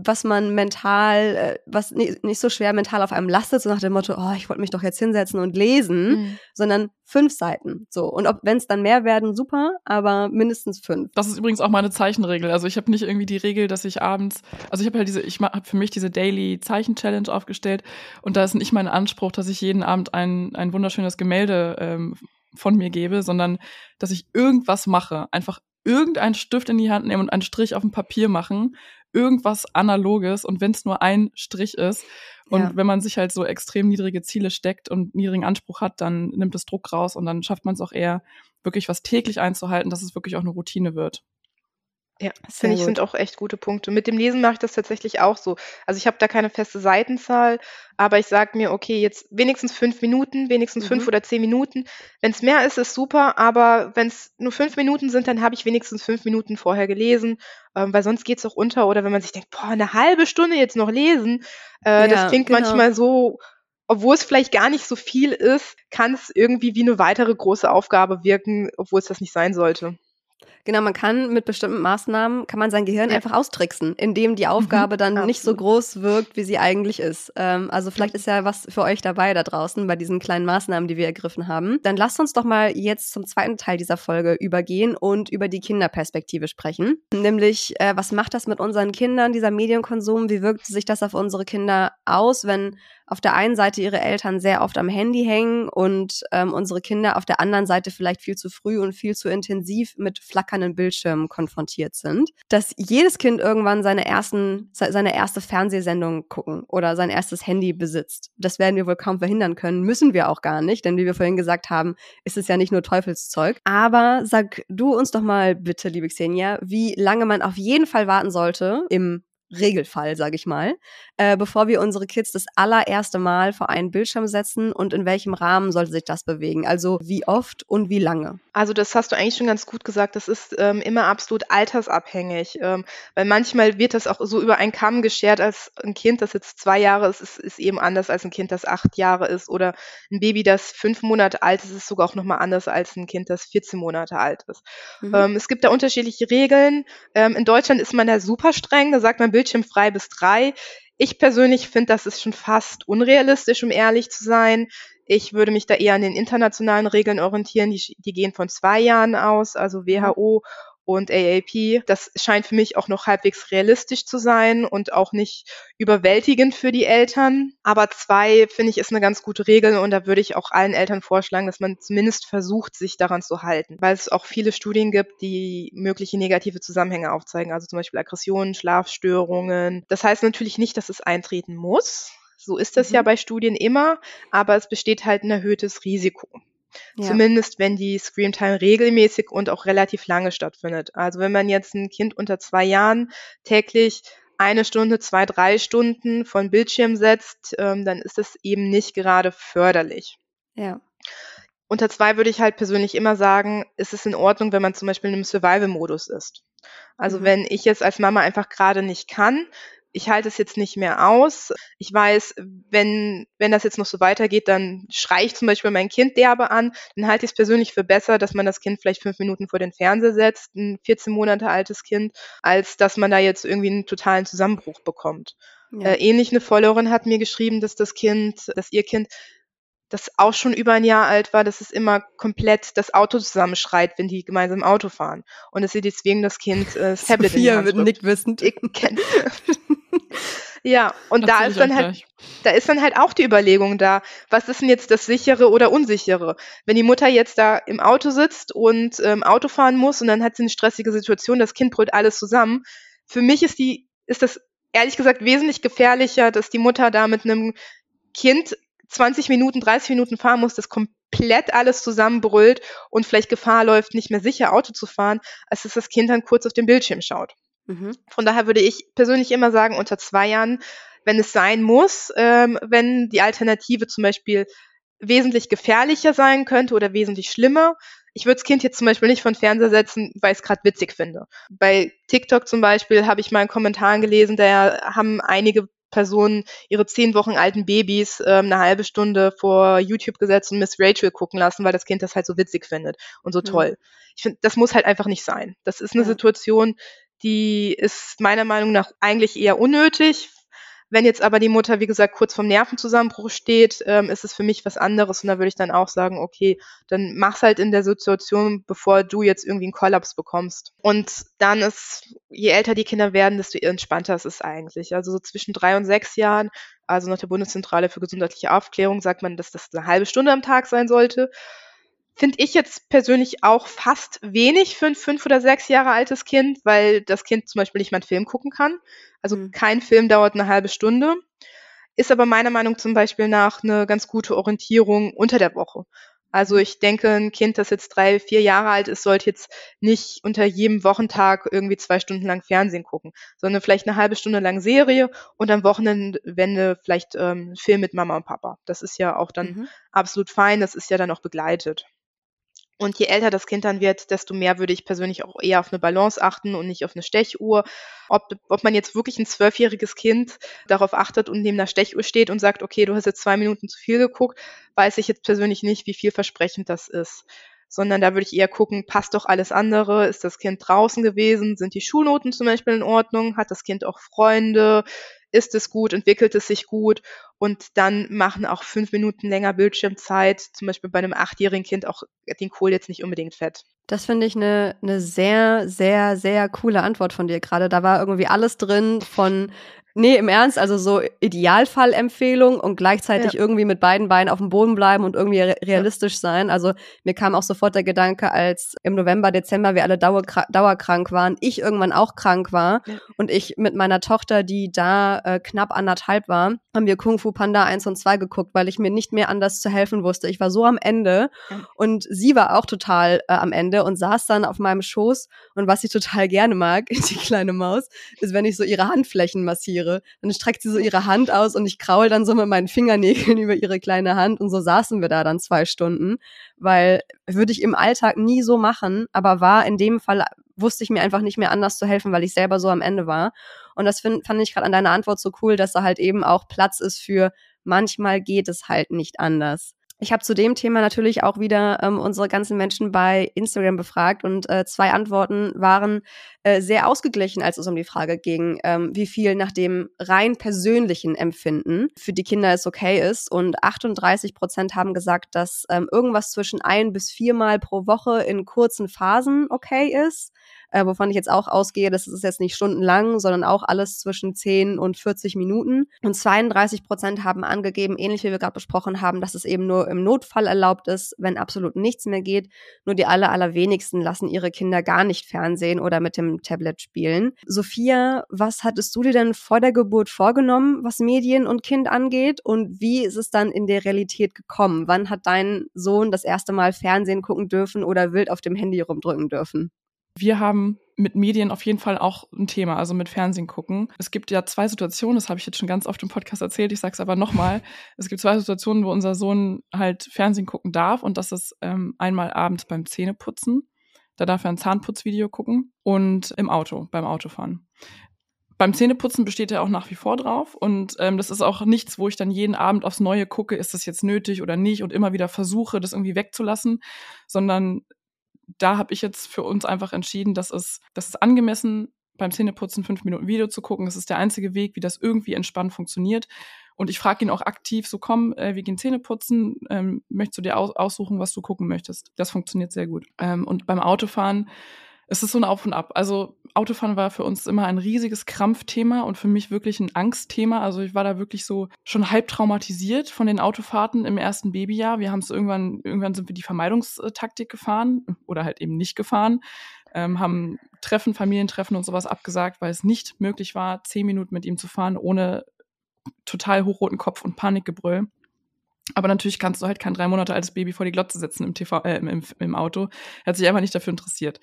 was man mental, äh, was nicht, nicht so schwer mental auf einem lastet, so nach dem Motto, oh, ich wollte mich doch jetzt hinsetzen und lesen Mhm. sondern fünf Seiten. So. Und ob wenn es dann mehr werden, super, aber mindestens fünf. Das ist übrigens auch meine Zeichenregel. Also ich habe nicht irgendwie die Regel, dass ich abends, also ich habe halt diese, ich habe für mich diese Daily Zeichen Challenge aufgestellt und da ist nicht mein Anspruch, dass ich jeden Abend ein ein wunderschönes Gemälde ähm, von mir gebe, sondern dass ich irgendwas mache, einfach irgendeinen Stift in die Hand nehmen und einen Strich auf dem Papier machen, irgendwas Analoges und wenn es nur ein Strich ist und Ja. wenn man sich halt so extrem niedrige Ziele steckt und niedrigen Anspruch hat, dann nimmt es Druck raus und dann schafft man es auch eher wirklich was täglich einzuhalten, dass es wirklich auch eine Routine wird. Ja, Sehr finde ich, gut. sind auch echt gute Punkte. Mit dem Lesen mache ich das tatsächlich auch so. Also ich habe da keine feste Seitenzahl, aber ich sage mir, okay, jetzt wenigstens fünf Minuten, wenigstens Mhm. fünf oder zehn Minuten. Wenn es mehr ist, ist super, aber wenn es nur fünf Minuten sind, dann habe ich wenigstens fünf Minuten vorher gelesen, ähm, weil sonst geht es auch unter. Oder wenn man sich denkt, boah, eine halbe Stunde jetzt noch lesen, äh, Ja, das klingt genau. manchmal so, obwohl es vielleicht gar nicht so viel ist, kann es irgendwie wie eine weitere große Aufgabe wirken, obwohl es das nicht sein sollte. Genau, man kann mit bestimmten Maßnahmen, kann man sein Gehirn ja. einfach austricksen, indem die Aufgabe mhm, dann absolut. nicht so groß wirkt, wie sie eigentlich ist. Ähm, also vielleicht ist ja was für euch dabei da draußen bei diesen kleinen Maßnahmen, die wir ergriffen haben. Dann lasst uns doch mal jetzt zum zweiten Teil dieser Folge übergehen und über die Kinderperspektive sprechen. Nämlich, äh, was macht das mit unseren Kindern, dieser Medienkonsum? Wie wirkt sich das auf unsere Kinder aus, wenn auf der einen Seite ihre Eltern sehr oft am Handy hängen und ähm, unsere Kinder auf der anderen Seite vielleicht viel zu früh und viel zu intensiv mit flackernden Bildschirmen konfrontiert sind. Dass jedes Kind irgendwann seine ersten, seine erste Fernsehsendung gucken oder sein erstes Handy besitzt. Das werden wir wohl kaum verhindern können, müssen wir auch gar nicht, denn wie wir vorhin gesagt haben, ist es ja nicht nur Teufelszeug. Aber sag du uns doch mal bitte, liebe Xenia, wie lange man auf jeden Fall warten sollte im Regelfall, sage ich mal, äh, bevor wir unsere Kids das allererste Mal vor einen Bildschirm setzen und in welchem Rahmen sollte sich das bewegen? Also wie oft und wie lange? Also das hast du eigentlich schon ganz gut gesagt. Das ist ähm, immer absolut altersabhängig, ähm, weil manchmal wird das auch so über einen Kamm geschert, als ein Kind, das jetzt zwei Jahre ist, ist, ist eben anders als ein Kind, das acht Jahre ist oder ein Baby, das fünf Monate alt ist, ist sogar auch nochmal anders als ein Kind, das 14 Monate alt ist. Mhm. Ähm, es gibt da unterschiedliche Regeln. Ähm, in Deutschland ist man da super streng. Da sagt man bildschirmfrei bis drei. Ich persönlich finde, das ist schon fast unrealistisch, um ehrlich zu sein. Ich würde mich da eher an den internationalen Regeln orientieren. Die, die gehen von zwei Jahren aus, also WHO und AAP. Das scheint für mich auch noch halbwegs realistisch zu sein und auch nicht überwältigend für die Eltern. Aber zwei, finde ich, ist eine ganz gute Regel und da würde ich auch allen Eltern vorschlagen, dass man zumindest versucht, sich daran zu halten, weil es auch viele Studien gibt, die mögliche negative Zusammenhänge aufzeigen, also zum Beispiel Aggressionen, Schlafstörungen. Das heißt natürlich nicht, dass es eintreten muss. So ist das mhm. ja bei Studien immer, aber es besteht halt ein erhöhtes Risiko. Ja. Zumindest wenn die Screamtime regelmäßig und auch relativ lange stattfindet. Also wenn man jetzt ein Kind unter zwei Jahren täglich eine Stunde, zwei, drei Stunden von Bildschirm setzt, ähm, dann ist das eben nicht gerade förderlich. Ja. Unter zwei würde ich halt persönlich immer sagen, ist es in Ordnung, wenn man zum Beispiel in einem Survival-Modus ist. Also mhm. wenn ich jetzt als Mama einfach gerade nicht kann, ich halte es jetzt nicht mehr aus. Ich weiß, wenn, wenn das jetzt noch so weitergeht, dann schreie ich zum Beispiel mein Kind derbe an. Dann halte ich es persönlich für besser, dass man das Kind vielleicht fünf Minuten vor den Fernseher setzt, ein 14 Monate altes Kind, als dass man da jetzt irgendwie einen totalen Zusammenbruch bekommt. Ja. Äh, ähnlich eine Followerin hat mir geschrieben, dass das Kind, dass ihr Kind das auch schon über ein Jahr alt war, dass es immer komplett das Auto zusammenschreit, wenn die gemeinsam Auto fahren. Und dass sie deswegen das Kind äh, das Tablet Sophia in die Hand nicht wissend. ja, und da ist dann halt, da ist dann halt auch die Überlegung da, was ist denn jetzt das sichere oder unsichere? Wenn die Mutter jetzt da im Auto sitzt und ähm, Auto fahren muss und dann hat sie eine stressige Situation, das Kind brüllt alles zusammen. Für mich ist die, ist das ehrlich gesagt wesentlich gefährlicher, dass die Mutter da mit einem Kind 20 Minuten, 30 Minuten fahren muss, das komplett alles zusammenbrüllt und vielleicht Gefahr läuft, nicht mehr sicher Auto zu fahren, als dass das Kind dann kurz auf den Bildschirm schaut. Mhm. Von daher würde ich persönlich immer sagen, unter zwei Jahren, wenn es sein muss, ähm, wenn die Alternative zum Beispiel wesentlich gefährlicher sein könnte oder wesentlich schlimmer. Ich würde das Kind jetzt zum Beispiel nicht von Fernseher setzen, weil ich es gerade witzig finde. Bei TikTok zum Beispiel habe ich mal in Kommentaren gelesen, da haben einige Personen ihre zehn Wochen alten Babys ähm, eine halbe Stunde vor YouTube gesetzt und Miss Rachel gucken lassen, weil das Kind das halt so witzig findet und so mhm. toll. Ich finde, das muss halt einfach nicht sein. Das ist eine ja. Situation, die ist meiner Meinung nach eigentlich eher unnötig. Wenn jetzt aber die Mutter, wie gesagt, kurz vorm Nervenzusammenbruch steht, ähm, ist es für mich was anderes und da würde ich dann auch sagen, okay, dann mach's halt in der Situation, bevor du jetzt irgendwie einen Kollaps bekommst. Und dann ist, je älter die Kinder werden, desto entspannter ist es eigentlich. Also so zwischen drei und sechs Jahren, also nach der Bundeszentrale für gesundheitliche Aufklärung, sagt man, dass das eine halbe Stunde am Tag sein sollte. Finde ich jetzt persönlich auch fast wenig für ein fünf oder sechs Jahre altes Kind, weil das Kind zum Beispiel nicht mal einen Film gucken kann. Also mhm. kein Film dauert eine halbe Stunde. Ist aber meiner Meinung zum Beispiel nach eine ganz gute Orientierung unter der Woche. Also mhm. ich denke, ein Kind, das jetzt drei, vier Jahre alt ist, sollte jetzt nicht unter jedem Wochentag irgendwie zwei Stunden lang Fernsehen gucken, sondern vielleicht eine halbe Stunde lang Serie und am Wochenende vielleicht ähm, Film mit Mama und Papa. Das ist ja auch dann mhm. absolut fein, das ist ja dann auch begleitet. Und je älter das Kind dann wird, desto mehr würde ich persönlich auch eher auf eine Balance achten und nicht auf eine Stechuhr. Ob, ob man jetzt wirklich ein zwölfjähriges Kind darauf achtet und neben einer Stechuhr steht und sagt, okay, du hast jetzt zwei Minuten zu viel geguckt, weiß ich jetzt persönlich nicht, wie vielversprechend das ist. sondern da würde ich eher gucken, passt doch alles andere, ist das Kind draußen gewesen, sind die Schulnoten zum Beispiel in Ordnung, hat das Kind auch Freunde, ist es gut, entwickelt es sich gut und dann machen auch fünf Minuten länger Bildschirmzeit, zum Beispiel bei einem achtjährigen Kind, auch den Kohl jetzt nicht unbedingt fett. Das finde ich eine ne sehr, sehr, sehr coole Antwort von dir gerade. Da war irgendwie alles drin von Nee, im Ernst, also so Idealfallempfehlung und gleichzeitig ja. irgendwie mit beiden Beinen auf dem Boden bleiben und irgendwie realistisch sein. Also mir kam auch sofort der Gedanke, als im November, Dezember wir alle dauerkrank waren, ich irgendwann auch krank war ja. und ich mit meiner Tochter, die da äh, knapp anderthalb war, haben wir Kung Fu Panda 1 und 2 geguckt, weil ich mir nicht mehr anders zu helfen wusste. Ich war so am Ende und sie war auch total äh, am Ende und saß dann auf meinem Schoß und was sie total gerne mag, die kleine Maus, ist, wenn ich so ihre Handflächen massiere. Dann streckt sie so ihre Hand aus und ich kraul dann so mit meinen Fingernägeln über ihre kleine Hand und so saßen wir da dann zwei Stunden, weil würde ich im Alltag nie so machen, aber war in dem Fall wusste ich mir einfach nicht mehr anders zu helfen, weil ich selber so am Ende war. Und das find, fand ich gerade an deiner Antwort so cool, dass da halt eben auch Platz ist für manchmal geht es halt nicht anders. Ich habe zu dem Thema natürlich auch wieder ähm, unsere ganzen Menschen bei Instagram befragt und äh, zwei Antworten waren äh, sehr ausgeglichen, als es um die Frage ging, ähm, wie viel nach dem rein persönlichen Empfinden für die Kinder es okay ist. Und 38 Prozent haben gesagt, dass ähm, irgendwas zwischen ein bis viermal pro Woche in kurzen Phasen okay ist äh, wovon ich jetzt auch ausgehe, das ist jetzt nicht stundenlang, sondern auch alles zwischen 10 und 40 Minuten. Und 32 Prozent haben angegeben, ähnlich wie wir gerade besprochen haben, dass es eben nur im Notfall erlaubt ist, wenn absolut nichts mehr geht. Nur die aller, allerwenigsten lassen ihre Kinder gar nicht Fernsehen oder mit dem Tablet spielen. Sophia, was hattest du dir denn vor der Geburt vorgenommen, was Medien und Kind angeht? Und wie ist es dann in der Realität gekommen? Wann hat dein Sohn das erste Mal Fernsehen gucken dürfen oder wild auf dem Handy rumdrücken dürfen? Wir haben mit Medien auf jeden Fall auch ein Thema, also mit Fernsehen gucken. Es gibt ja zwei Situationen, das habe ich jetzt schon ganz oft im Podcast erzählt, ich sage es aber nochmal. Es gibt zwei Situationen, wo unser Sohn halt Fernsehen gucken darf und das ist ähm, einmal abends beim Zähneputzen. Da darf er ein Zahnputzvideo gucken und im Auto, beim Autofahren. Beim Zähneputzen besteht er auch nach wie vor drauf und ähm, das ist auch nichts, wo ich dann jeden Abend aufs Neue gucke, ist das jetzt nötig oder nicht und immer wieder versuche, das irgendwie wegzulassen, sondern da habe ich jetzt für uns einfach entschieden, dass es, dass es angemessen beim Zähneputzen fünf Minuten Video zu gucken. Das ist der einzige Weg, wie das irgendwie entspannt funktioniert. Und ich frage ihn auch aktiv, so komm, äh, wir gehen Zähne putzen, ähm, möchtest du dir aus aussuchen, was du gucken möchtest. Das funktioniert sehr gut. Ähm, und beim Autofahren es ist so ein Auf und Ab. Also Autofahren war für uns immer ein riesiges Krampfthema und für mich wirklich ein Angstthema. Also ich war da wirklich so schon halb traumatisiert von den Autofahrten im ersten Babyjahr. Wir haben es irgendwann, irgendwann sind wir die Vermeidungstaktik gefahren oder halt eben nicht gefahren. Ähm, haben Treffen, Familientreffen und sowas abgesagt, weil es nicht möglich war, zehn Minuten mit ihm zu fahren, ohne total hochroten Kopf und Panikgebrüll. Aber natürlich kannst du halt kein drei Monate altes Baby vor die Glotze setzen im TV, äh, im, im Auto. Er hat sich einfach nicht dafür interessiert.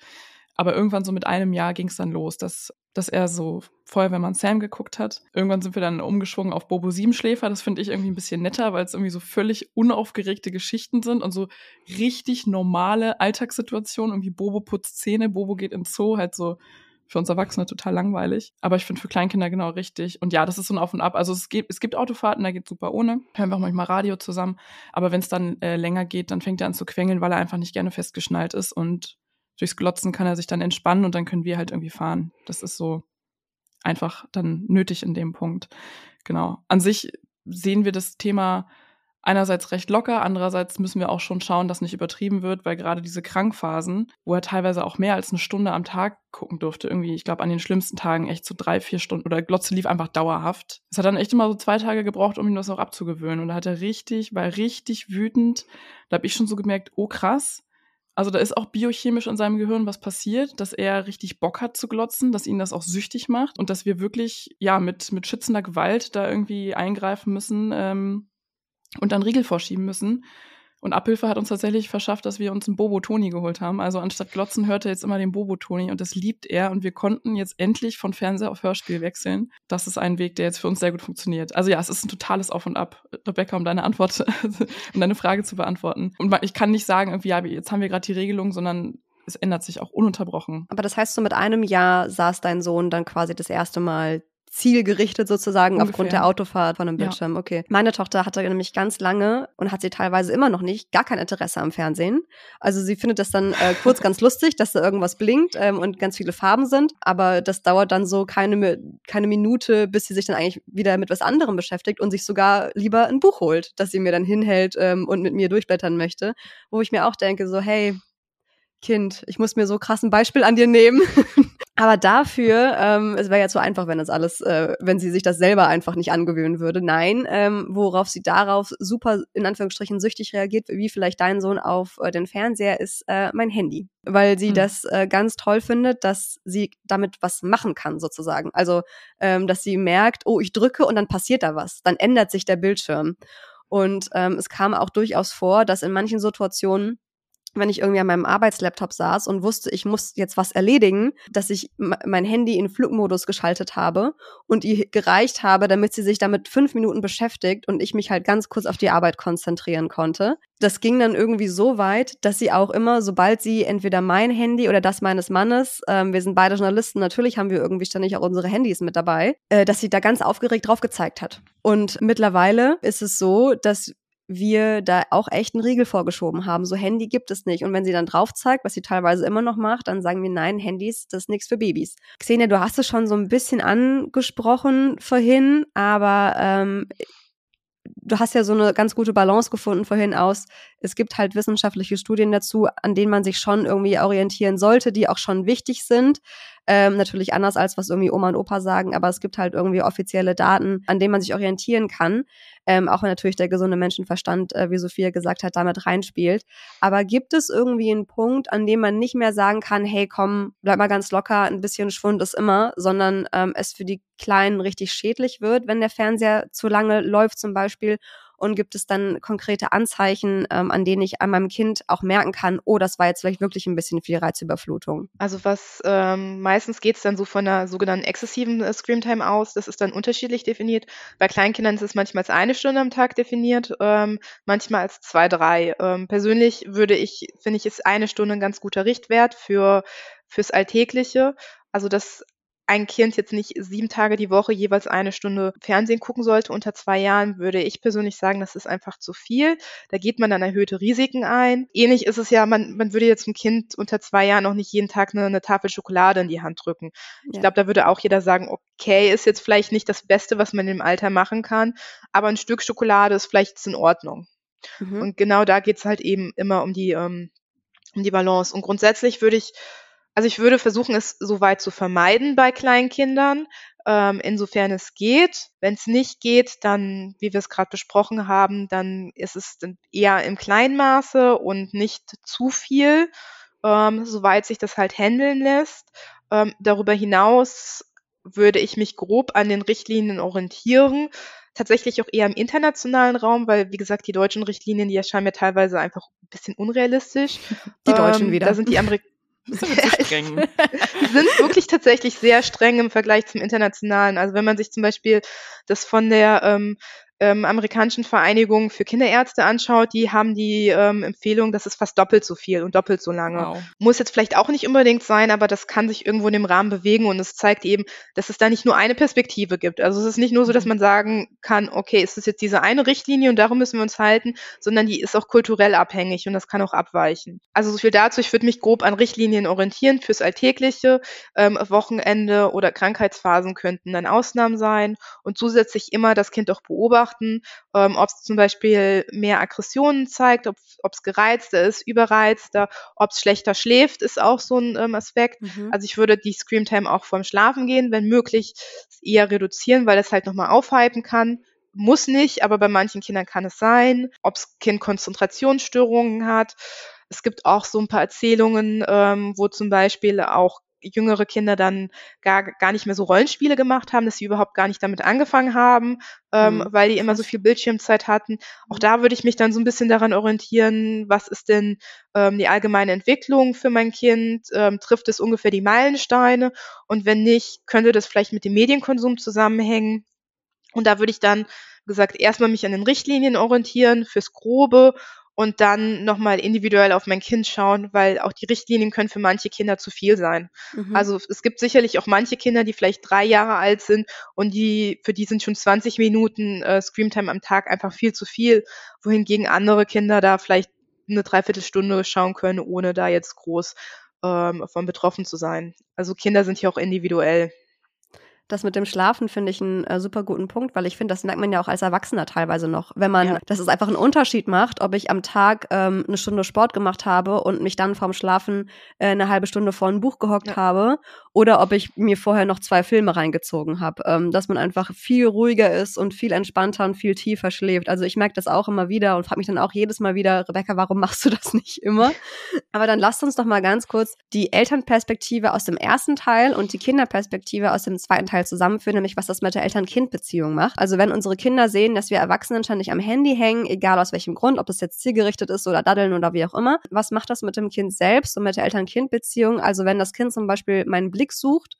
Aber irgendwann so mit einem Jahr ging es dann los, dass, dass er so vorher, wenn man Sam geguckt hat, irgendwann sind wir dann umgeschwungen auf Bobo Siebenschläfer. Das finde ich irgendwie ein bisschen netter, weil es irgendwie so völlig unaufgeregte Geschichten sind und so richtig normale Alltagssituationen. Irgendwie Bobo putzt Zähne, Bobo geht ins Zoo, halt so für uns Erwachsene total langweilig. Aber ich finde für Kleinkinder genau richtig. Und ja, das ist so ein Auf und Ab. Also es gibt, es gibt Autofahrten, da geht super ohne. Hören wir auch manchmal Radio zusammen. Aber wenn es dann äh, länger geht, dann fängt er an zu quengeln, weil er einfach nicht gerne festgeschnallt ist und durchs Glotzen kann er sich dann entspannen und dann können wir halt irgendwie fahren. Das ist so einfach dann nötig in dem Punkt. Genau. An sich sehen wir das Thema einerseits recht locker, andererseits müssen wir auch schon schauen, dass nicht übertrieben wird, weil gerade diese Krankphasen, wo er teilweise auch mehr als eine Stunde am Tag gucken durfte, irgendwie, ich glaube, an den schlimmsten Tagen echt so drei, vier Stunden oder Glotze lief einfach dauerhaft. Es hat dann echt immer so zwei Tage gebraucht, um ihm das auch abzugewöhnen. Und da hat er richtig, war richtig wütend. Da habe ich schon so gemerkt, oh krass, also da ist auch biochemisch in seinem Gehirn was passiert, dass er richtig Bock hat zu glotzen, dass ihn das auch süchtig macht und dass wir wirklich ja mit mit schützender Gewalt da irgendwie eingreifen müssen ähm, und dann Riegel vorschieben müssen. Und Abhilfe hat uns tatsächlich verschafft, dass wir uns einen Bobo Toni geholt haben. Also anstatt Glotzen hört er jetzt immer den Bobo Toni und das liebt er. Und wir konnten jetzt endlich von Fernseher auf Hörspiel wechseln. Das ist ein Weg, der jetzt für uns sehr gut funktioniert. Also ja, es ist ein totales Auf und Ab. Rebecca, um deine Antwort, um deine Frage zu beantworten. Und ich kann nicht sagen, irgendwie, ja, jetzt haben wir gerade die Regelung, sondern es ändert sich auch ununterbrochen. Aber das heißt, so mit einem Jahr saß dein Sohn dann quasi das erste Mal zielgerichtet sozusagen Ungefähr. aufgrund der Autofahrt von einem Bildschirm. Ja. Okay. Meine Tochter hatte nämlich ganz lange und hat sie teilweise immer noch nicht gar kein Interesse am Fernsehen. Also sie findet das dann äh, kurz ganz lustig, dass da irgendwas blinkt ähm, und ganz viele Farben sind, aber das dauert dann so keine, keine Minute, bis sie sich dann eigentlich wieder mit was anderem beschäftigt und sich sogar lieber ein Buch holt, das sie mir dann hinhält ähm, und mit mir durchblättern möchte, wo ich mir auch denke, so hey, Kind, ich muss mir so krass ein Beispiel an dir nehmen. Aber dafür, ähm, es wäre ja zu einfach, wenn das alles, äh, wenn sie sich das selber einfach nicht angewöhnen würde. Nein, ähm, worauf sie darauf super in Anführungsstrichen süchtig reagiert, wie vielleicht dein Sohn auf äh, den Fernseher, ist äh, mein Handy, weil sie mhm. das äh, ganz toll findet, dass sie damit was machen kann sozusagen. Also, ähm, dass sie merkt, oh, ich drücke und dann passiert da was, dann ändert sich der Bildschirm. Und ähm, es kam auch durchaus vor, dass in manchen Situationen wenn ich irgendwie an meinem Arbeitslaptop saß und wusste, ich muss jetzt was erledigen, dass ich mein Handy in Flugmodus geschaltet habe und ihr gereicht habe, damit sie sich damit fünf Minuten beschäftigt und ich mich halt ganz kurz auf die Arbeit konzentrieren konnte. Das ging dann irgendwie so weit, dass sie auch immer, sobald sie entweder mein Handy oder das meines Mannes, ähm, wir sind beide Journalisten, natürlich haben wir irgendwie ständig auch unsere Handys mit dabei, äh, dass sie da ganz aufgeregt drauf gezeigt hat. Und mittlerweile ist es so, dass wir da auch echt einen Riegel vorgeschoben haben. So Handy gibt es nicht. Und wenn sie dann drauf zeigt, was sie teilweise immer noch macht, dann sagen wir, nein, Handys, das ist nichts für Babys. Xenia, du hast es schon so ein bisschen angesprochen vorhin, aber ähm, du hast ja so eine ganz gute Balance gefunden vorhin aus. Es gibt halt wissenschaftliche Studien dazu, an denen man sich schon irgendwie orientieren sollte, die auch schon wichtig sind. Ähm, natürlich anders als was irgendwie Oma und Opa sagen, aber es gibt halt irgendwie offizielle Daten, an denen man sich orientieren kann. Ähm, auch wenn natürlich der gesunde Menschenverstand, äh, wie Sophia gesagt hat, damit reinspielt. Aber gibt es irgendwie einen Punkt, an dem man nicht mehr sagen kann, hey, komm, bleib mal ganz locker, ein bisschen Schwund ist immer, sondern ähm, es für die Kleinen richtig schädlich wird, wenn der Fernseher zu lange läuft zum Beispiel und gibt es dann konkrete Anzeichen, ähm, an denen ich an meinem Kind auch merken kann, oh, das war jetzt vielleicht wirklich ein bisschen viel Reizüberflutung? Also was ähm, meistens geht es dann so von einer sogenannten exzessiven äh, Screamtime aus. Das ist dann unterschiedlich definiert. Bei Kleinkindern ist es manchmal als eine Stunde am Tag definiert, ähm, manchmal als zwei, drei. Ähm, persönlich würde ich, finde ich, ist eine Stunde ein ganz guter Richtwert für fürs Alltägliche. Also das ein Kind jetzt nicht sieben Tage die Woche jeweils eine Stunde Fernsehen gucken sollte unter zwei Jahren, würde ich persönlich sagen, das ist einfach zu viel. Da geht man dann erhöhte Risiken ein. Ähnlich ist es ja, man, man würde jetzt einem Kind unter zwei Jahren auch nicht jeden Tag eine, eine Tafel Schokolade in die Hand drücken. Ja. Ich glaube, da würde auch jeder sagen, okay, ist jetzt vielleicht nicht das Beste, was man im Alter machen kann, aber ein Stück Schokolade ist vielleicht in Ordnung. Mhm. Und genau da geht es halt eben immer um die, ähm, um die Balance. Und grundsätzlich würde ich also ich würde versuchen, es so weit zu vermeiden bei Kleinkindern, ähm, insofern es geht. Wenn es nicht geht, dann, wie wir es gerade besprochen haben, dann ist es eher im kleinen Maße und nicht zu viel, ähm, soweit sich das halt handeln lässt. Ähm, darüber hinaus würde ich mich grob an den Richtlinien orientieren. Tatsächlich auch eher im internationalen Raum, weil, wie gesagt, die deutschen Richtlinien, die erscheinen mir teilweise einfach ein bisschen unrealistisch. Die Deutschen ähm, wieder. Da sind die Amerikaner sind streng. Die sind wirklich tatsächlich sehr streng im Vergleich zum internationalen. Also wenn man sich zum Beispiel das von der ähm, ähm, amerikanischen Vereinigung für Kinderärzte anschaut, die haben die ähm, Empfehlung, das ist fast doppelt so viel und doppelt so lange. Wow. Muss jetzt vielleicht auch nicht unbedingt sein, aber das kann sich irgendwo in dem Rahmen bewegen und es zeigt eben, dass es da nicht nur eine Perspektive gibt. Also es ist nicht nur so, dass mhm. man sagen kann, okay, es ist jetzt diese eine Richtlinie und darum müssen wir uns halten, sondern die ist auch kulturell abhängig und das kann auch abweichen. Also so viel dazu. Ich würde mich grob an Richtlinien orientieren fürs Alltägliche. Ähm, Wochenende oder Krankheitsphasen könnten dann Ausnahmen sein und zusätzlich immer das Kind auch beobachten beobachten, ähm, ob es zum Beispiel mehr Aggressionen zeigt, ob es gereizter ist, überreizter, ob es schlechter schläft, ist auch so ein ähm, Aspekt. Mhm. Also ich würde die Screamtime auch vorm Schlafen gehen, wenn möglich, eher reduzieren, weil das halt nochmal aufhypen kann muss nicht, aber bei manchen Kindern kann es sein, ob das Kind Konzentrationsstörungen hat. Es gibt auch so ein paar Erzählungen, ähm, wo zum Beispiel auch jüngere Kinder dann gar, gar nicht mehr so Rollenspiele gemacht haben, dass sie überhaupt gar nicht damit angefangen haben, ähm, mhm. weil die immer so viel Bildschirmzeit hatten. Auch da würde ich mich dann so ein bisschen daran orientieren, was ist denn ähm, die allgemeine Entwicklung für mein Kind? Ähm, trifft es ungefähr die Meilensteine? Und wenn nicht, könnte das vielleicht mit dem Medienkonsum zusammenhängen? Und da würde ich dann, gesagt, erstmal mich an den Richtlinien orientieren fürs Grobe und dann nochmal individuell auf mein Kind schauen, weil auch die Richtlinien können für manche Kinder zu viel sein. Mhm. Also es gibt sicherlich auch manche Kinder, die vielleicht drei Jahre alt sind und die, für die sind schon 20 Minuten äh, Screamtime am Tag einfach viel zu viel, wohingegen andere Kinder da vielleicht eine Dreiviertelstunde schauen können, ohne da jetzt groß ähm, von betroffen zu sein. Also Kinder sind hier auch individuell. Das mit dem Schlafen finde ich einen äh, super guten Punkt, weil ich finde, das merkt man ja auch als Erwachsener teilweise noch. Wenn man, ja. dass es einfach einen Unterschied macht, ob ich am Tag ähm, eine Stunde Sport gemacht habe und mich dann vorm Schlafen äh, eine halbe Stunde vor ein Buch gehockt ja. habe oder ob ich mir vorher noch zwei Filme reingezogen habe. Ähm, dass man einfach viel ruhiger ist und viel entspannter und viel tiefer schläft. Also ich merke das auch immer wieder und frage mich dann auch jedes Mal wieder, Rebecca, warum machst du das nicht immer? Aber dann lasst uns doch mal ganz kurz die Elternperspektive aus dem ersten Teil und die Kinderperspektive aus dem zweiten Teil Teil zusammenführen, nämlich was das mit der Eltern-Kind-Beziehung macht. Also wenn unsere Kinder sehen, dass wir Erwachsenen ständig am Handy hängen, egal aus welchem Grund, ob es jetzt zielgerichtet ist oder daddeln oder wie auch immer, was macht das mit dem Kind selbst und mit der Eltern-Kind-Beziehung? Also wenn das Kind zum Beispiel meinen Blick sucht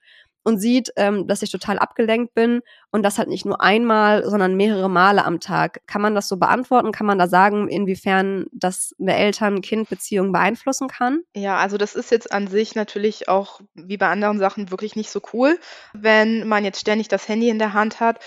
und sieht, ähm, dass ich total abgelenkt bin und das halt nicht nur einmal, sondern mehrere Male am Tag. Kann man das so beantworten? Kann man da sagen, inwiefern das eine Eltern-Kind-Beziehung beeinflussen kann? Ja, also das ist jetzt an sich natürlich auch wie bei anderen Sachen wirklich nicht so cool, wenn man jetzt ständig das Handy in der Hand hat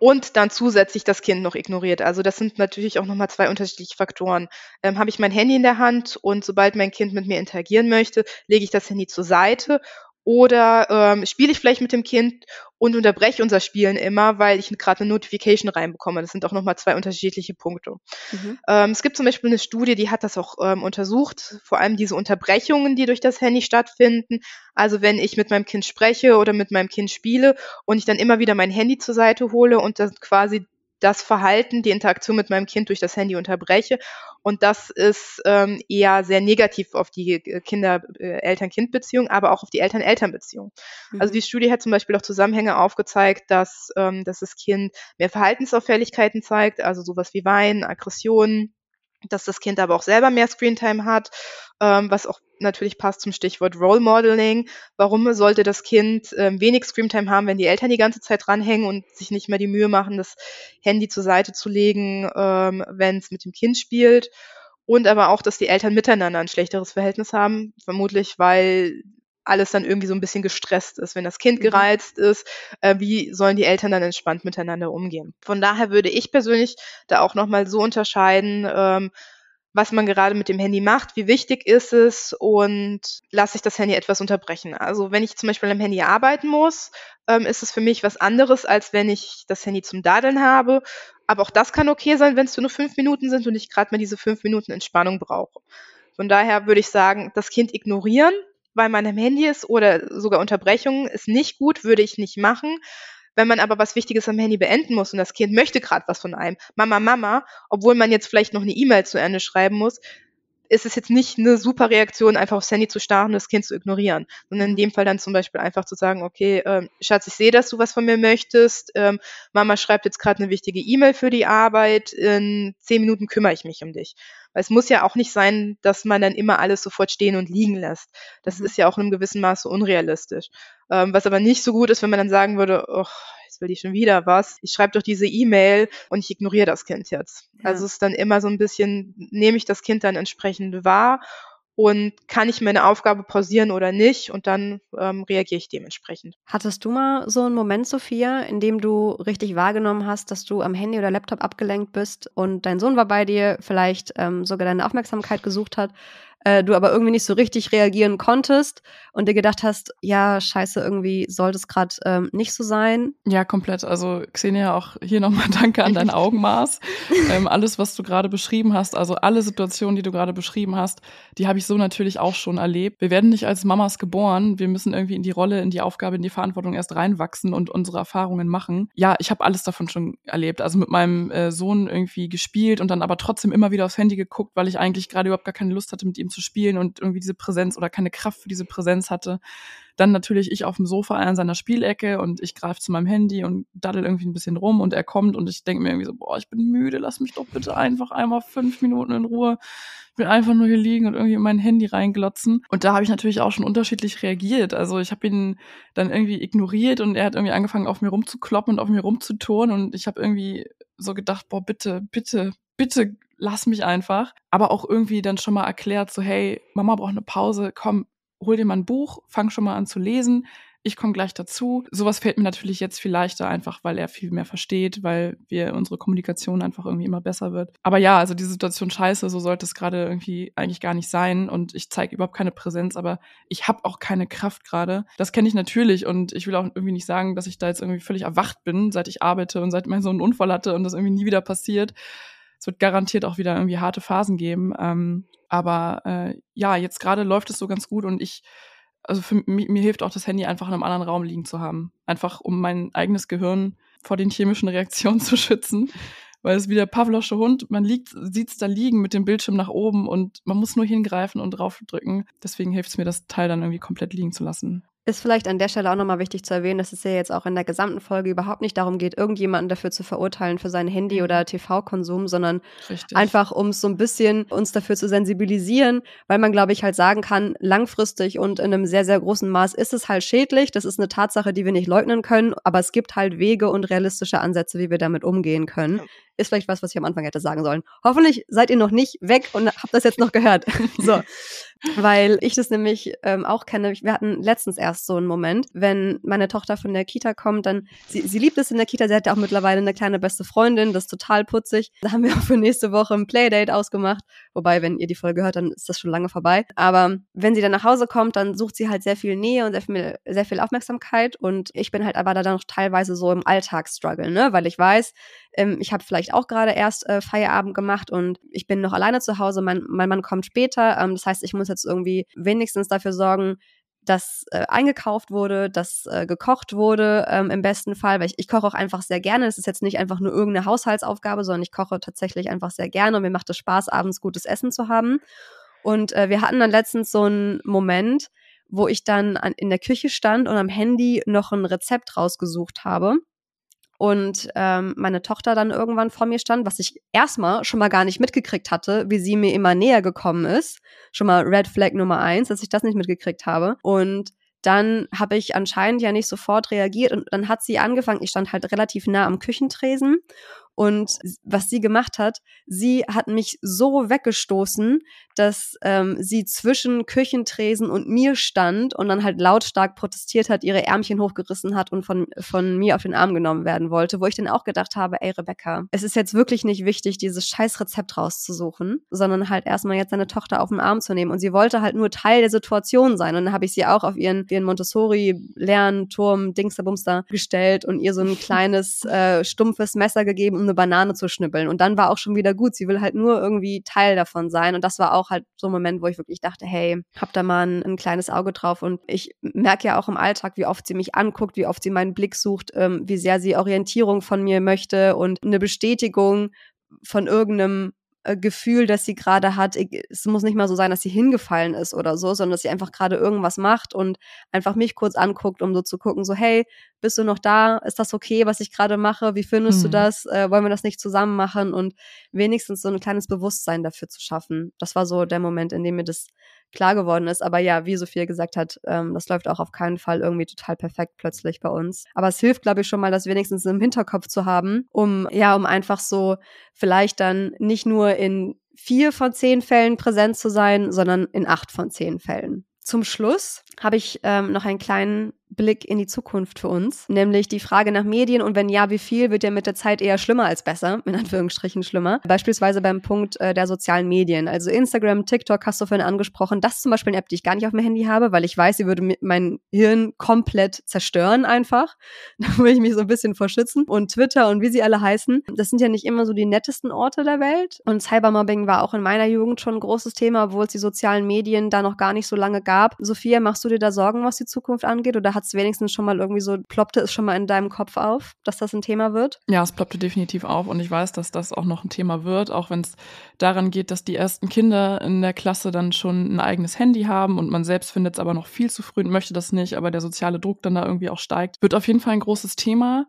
und dann zusätzlich das Kind noch ignoriert. Also das sind natürlich auch nochmal zwei unterschiedliche Faktoren. Ähm, Habe ich mein Handy in der Hand und sobald mein Kind mit mir interagieren möchte, lege ich das Handy zur Seite oder ähm, spiele ich vielleicht mit dem Kind und unterbreche unser Spielen immer, weil ich gerade eine Notification reinbekomme. Das sind auch nochmal zwei unterschiedliche Punkte. Mhm. Ähm, es gibt zum Beispiel eine Studie, die hat das auch ähm, untersucht, vor allem diese Unterbrechungen, die durch das Handy stattfinden. Also wenn ich mit meinem Kind spreche oder mit meinem Kind spiele und ich dann immer wieder mein Handy zur Seite hole und das quasi das Verhalten, die Interaktion mit meinem Kind durch das Handy unterbreche. Und das ist ähm, eher sehr negativ auf die äh, Kinder, äh, Eltern-Kind-Beziehung, aber auch auf die Eltern-Eltern-Beziehung. Mhm. Also die Studie hat zum Beispiel auch Zusammenhänge aufgezeigt, dass, ähm, dass das Kind mehr Verhaltensauffälligkeiten zeigt, also sowas wie Weinen, Aggressionen, dass das Kind aber auch selber mehr Screentime hat, ähm, was auch natürlich passt zum Stichwort Role Modeling. Warum sollte das Kind ähm, wenig Screentime haben, wenn die Eltern die ganze Zeit dranhängen und sich nicht mehr die Mühe machen, das Handy zur Seite zu legen, ähm, wenn es mit dem Kind spielt? Und aber auch, dass die Eltern miteinander ein schlechteres Verhältnis haben, vermutlich weil alles dann irgendwie so ein bisschen gestresst ist. Wenn das Kind mhm. gereizt ist, äh, wie sollen die Eltern dann entspannt miteinander umgehen? Von daher würde ich persönlich da auch nochmal so unterscheiden, ähm, was man gerade mit dem Handy macht, wie wichtig ist es und lasse ich das Handy etwas unterbrechen. Also wenn ich zum Beispiel am Handy arbeiten muss, ähm, ist es für mich was anderes, als wenn ich das Handy zum Dadeln habe. Aber auch das kann okay sein, wenn es nur fünf Minuten sind und ich gerade mal diese fünf Minuten Entspannung brauche. Von daher würde ich sagen, das Kind ignorieren, weil man am Handy ist oder sogar Unterbrechungen ist nicht gut, würde ich nicht machen. Wenn man aber was Wichtiges am Handy beenden muss und das Kind möchte gerade was von einem, Mama, Mama, obwohl man jetzt vielleicht noch eine E-Mail zu Ende schreiben muss, ist es jetzt nicht eine super Reaktion, einfach aufs Handy zu starren und das Kind zu ignorieren, sondern in dem Fall dann zum Beispiel einfach zu sagen, okay, ähm, Schatz, ich sehe, dass du was von mir möchtest, ähm, Mama schreibt jetzt gerade eine wichtige E-Mail für die Arbeit, in zehn Minuten kümmere ich mich um dich. Weil es muss ja auch nicht sein, dass man dann immer alles sofort stehen und liegen lässt. Das mhm. ist ja auch in einem gewissen Maße unrealistisch. Ähm, was aber nicht so gut ist, wenn man dann sagen würde, oh, jetzt will die schon wieder was. Ich schreibe doch diese E-Mail und ich ignoriere das Kind jetzt. Ja. Also es ist dann immer so ein bisschen, nehme ich das Kind dann entsprechend wahr und kann ich meine Aufgabe pausieren oder nicht und dann ähm, reagiere ich dementsprechend. Hattest du mal so einen Moment, Sophia, in dem du richtig wahrgenommen hast, dass du am Handy oder Laptop abgelenkt bist und dein Sohn war bei dir, vielleicht ähm, sogar deine Aufmerksamkeit gesucht hat äh, du aber irgendwie nicht so richtig reagieren konntest und dir gedacht hast, ja, scheiße, irgendwie sollte es gerade ähm, nicht so sein. Ja, komplett. Also Xenia, auch hier nochmal danke an dein Augenmaß. ähm, alles, was du gerade beschrieben hast, also alle Situationen, die du gerade beschrieben hast, die habe ich so natürlich auch schon erlebt. Wir werden nicht als Mamas geboren. Wir müssen irgendwie in die Rolle, in die Aufgabe, in die Verantwortung erst reinwachsen und unsere Erfahrungen machen. Ja, ich habe alles davon schon erlebt. Also mit meinem äh, Sohn irgendwie gespielt und dann aber trotzdem immer wieder aufs Handy geguckt, weil ich eigentlich gerade überhaupt gar keine Lust hatte, mit ihm zu spielen und irgendwie diese Präsenz oder keine Kraft für diese Präsenz hatte. Dann natürlich ich auf dem Sofa an seiner Spielecke und ich greife zu meinem Handy und daddel irgendwie ein bisschen rum und er kommt und ich denke mir irgendwie so, boah, ich bin müde, lass mich doch bitte einfach einmal fünf Minuten in Ruhe. Ich will einfach nur hier liegen und irgendwie in mein Handy reinglotzen. Und da habe ich natürlich auch schon unterschiedlich reagiert. Also ich habe ihn dann irgendwie ignoriert und er hat irgendwie angefangen, auf mir rumzukloppen und auf mir rumzuturnen und ich habe irgendwie so gedacht, boah, bitte, bitte, bitte lass mich einfach. Aber auch irgendwie dann schon mal erklärt, so, hey, Mama braucht eine Pause, komm, hol dir mal ein Buch, fang schon mal an zu lesen ich komme gleich dazu. Sowas fällt mir natürlich jetzt viel leichter, einfach weil er viel mehr versteht, weil wir unsere Kommunikation einfach irgendwie immer besser wird. Aber ja, also die Situation scheiße, so sollte es gerade irgendwie eigentlich gar nicht sein. Und ich zeige überhaupt keine Präsenz, aber ich habe auch keine Kraft gerade. Das kenne ich natürlich und ich will auch irgendwie nicht sagen, dass ich da jetzt irgendwie völlig erwacht bin, seit ich arbeite und seit mein Sohn einen Unfall hatte und das irgendwie nie wieder passiert. Es wird garantiert auch wieder irgendwie harte Phasen geben. Ähm, aber äh, ja, jetzt gerade läuft es so ganz gut und ich also für mich, mir hilft auch das Handy einfach in einem anderen Raum liegen zu haben. Einfach um mein eigenes Gehirn vor den chemischen Reaktionen zu schützen. Weil es wie der Pavlosche Hund, man liegt, sieht's da liegen mit dem Bildschirm nach oben und man muss nur hingreifen und draufdrücken. Deswegen hilft es mir, das Teil dann irgendwie komplett liegen zu lassen. Ist vielleicht an der Stelle auch nochmal wichtig zu erwähnen, dass es ja jetzt auch in der gesamten Folge überhaupt nicht darum geht, irgendjemanden dafür zu verurteilen für sein Handy- mhm. oder TV-Konsum, sondern Richtig. einfach, um es so ein bisschen uns dafür zu sensibilisieren, weil man, glaube ich, halt sagen kann, langfristig und in einem sehr, sehr großen Maß ist es halt schädlich. Das ist eine Tatsache, die wir nicht leugnen können, aber es gibt halt Wege und realistische Ansätze, wie wir damit umgehen können. Ist vielleicht was, was ich am Anfang hätte sagen sollen. Hoffentlich seid ihr noch nicht weg und habt das jetzt noch gehört. so weil ich das nämlich ähm, auch kenne. Wir hatten letztens erst so einen Moment, wenn meine Tochter von der Kita kommt, dann, sie, sie liebt es in der Kita, sie hat ja auch mittlerweile eine kleine beste Freundin, das ist total putzig. Da haben wir auch für nächste Woche ein Playdate ausgemacht, wobei, wenn ihr die Folge hört, dann ist das schon lange vorbei. Aber wenn sie dann nach Hause kommt, dann sucht sie halt sehr viel Nähe und sehr viel, sehr viel Aufmerksamkeit. Und ich bin halt aber da dann noch teilweise so im Alltagsstruggle, ne, weil ich weiß, ähm, ich habe vielleicht auch gerade erst äh, Feierabend gemacht und ich bin noch alleine zu Hause, mein, mein Mann kommt später, ähm, das heißt, ich muss jetzt irgendwie wenigstens dafür sorgen, dass äh, eingekauft wurde, dass äh, gekocht wurde ähm, im besten Fall, weil ich, ich koche auch einfach sehr gerne. Es ist jetzt nicht einfach nur irgendeine Haushaltsaufgabe, sondern ich koche tatsächlich einfach sehr gerne und mir macht es Spaß, abends gutes Essen zu haben. Und äh, wir hatten dann letztens so einen Moment, wo ich dann an, in der Küche stand und am Handy noch ein Rezept rausgesucht habe und ähm, meine Tochter dann irgendwann vor mir stand, was ich erstmal schon mal gar nicht mitgekriegt hatte, wie sie mir immer näher gekommen ist. Schon mal Red Flag Nummer eins, dass ich das nicht mitgekriegt habe. Und dann habe ich anscheinend ja nicht sofort reagiert und dann hat sie angefangen, ich stand halt relativ nah am Küchentresen und was sie gemacht hat, sie hat mich so weggestoßen, dass ähm, sie zwischen Küchentresen und mir stand und dann halt lautstark protestiert hat, ihre Ärmchen hochgerissen hat und von, von mir auf den Arm genommen werden wollte, wo ich dann auch gedacht habe, ey Rebecca, es ist jetzt wirklich nicht wichtig, dieses scheiß Rezept rauszusuchen, sondern halt erstmal jetzt seine Tochter auf den Arm zu nehmen. Und sie wollte halt nur Teil der Situation sein. Und dann habe ich sie auch auf ihren, ihren Montessori-Lernturm, Dingsterbumster gestellt und ihr so ein kleines, äh, stumpfes Messer gegeben, um eine Banane zu schnippeln. Und dann war auch schon wieder gut. Sie will halt nur irgendwie Teil davon sein. Und das war auch halt so ein Moment, wo ich wirklich dachte, hey, hab da mal ein, ein kleines Auge drauf. Und ich merke ja auch im Alltag, wie oft sie mich anguckt, wie oft sie meinen Blick sucht, ähm, wie sehr sie Orientierung von mir möchte und eine Bestätigung von irgendeinem äh, Gefühl, das sie gerade hat. Es muss nicht mal so sein, dass sie hingefallen ist oder so, sondern dass sie einfach gerade irgendwas macht und einfach mich kurz anguckt, um so zu gucken, so hey, bist du noch da? Ist das okay, was ich gerade mache? Wie findest hm. du das? Äh, wollen wir das nicht zusammen machen? Und wenigstens so ein kleines Bewusstsein dafür zu schaffen. Das war so der Moment, in dem mir das klar geworden ist. Aber ja, wie Sophia gesagt hat, ähm, das läuft auch auf keinen Fall irgendwie total perfekt plötzlich bei uns. Aber es hilft, glaube ich, schon mal, das wenigstens im Hinterkopf zu haben, um, ja, um einfach so vielleicht dann nicht nur in vier von zehn Fällen präsent zu sein, sondern in acht von zehn Fällen. Zum Schluss habe ich ähm, noch einen kleinen Blick in die Zukunft für uns, nämlich die Frage nach Medien und wenn ja, wie viel wird der mit der Zeit eher schlimmer als besser, in Anführungsstrichen schlimmer. Beispielsweise beim Punkt äh, der sozialen Medien, also Instagram, TikTok hast du vorhin angesprochen. Das ist zum Beispiel eine App, die ich gar nicht auf dem Handy habe, weil ich weiß, sie würde mein Hirn komplett zerstören einfach. Da würde ich mich so ein bisschen vorschützen. Und Twitter und wie sie alle heißen, das sind ja nicht immer so die nettesten Orte der Welt. Und Cybermobbing war auch in meiner Jugend schon ein großes Thema, obwohl es die sozialen Medien da noch gar nicht so lange gab. Sophia, machst du dir da Sorgen, was die Zukunft angeht? Oder hat es wenigstens schon mal irgendwie so, ploppte es schon mal in deinem Kopf auf, dass das ein Thema wird? Ja, es ploppte definitiv auf und ich weiß, dass das auch noch ein Thema wird, auch wenn es daran geht, dass die ersten Kinder in der Klasse dann schon ein eigenes Handy haben und man selbst findet es aber noch viel zu früh und möchte das nicht, aber der soziale Druck dann da irgendwie auch steigt. Wird auf jeden Fall ein großes Thema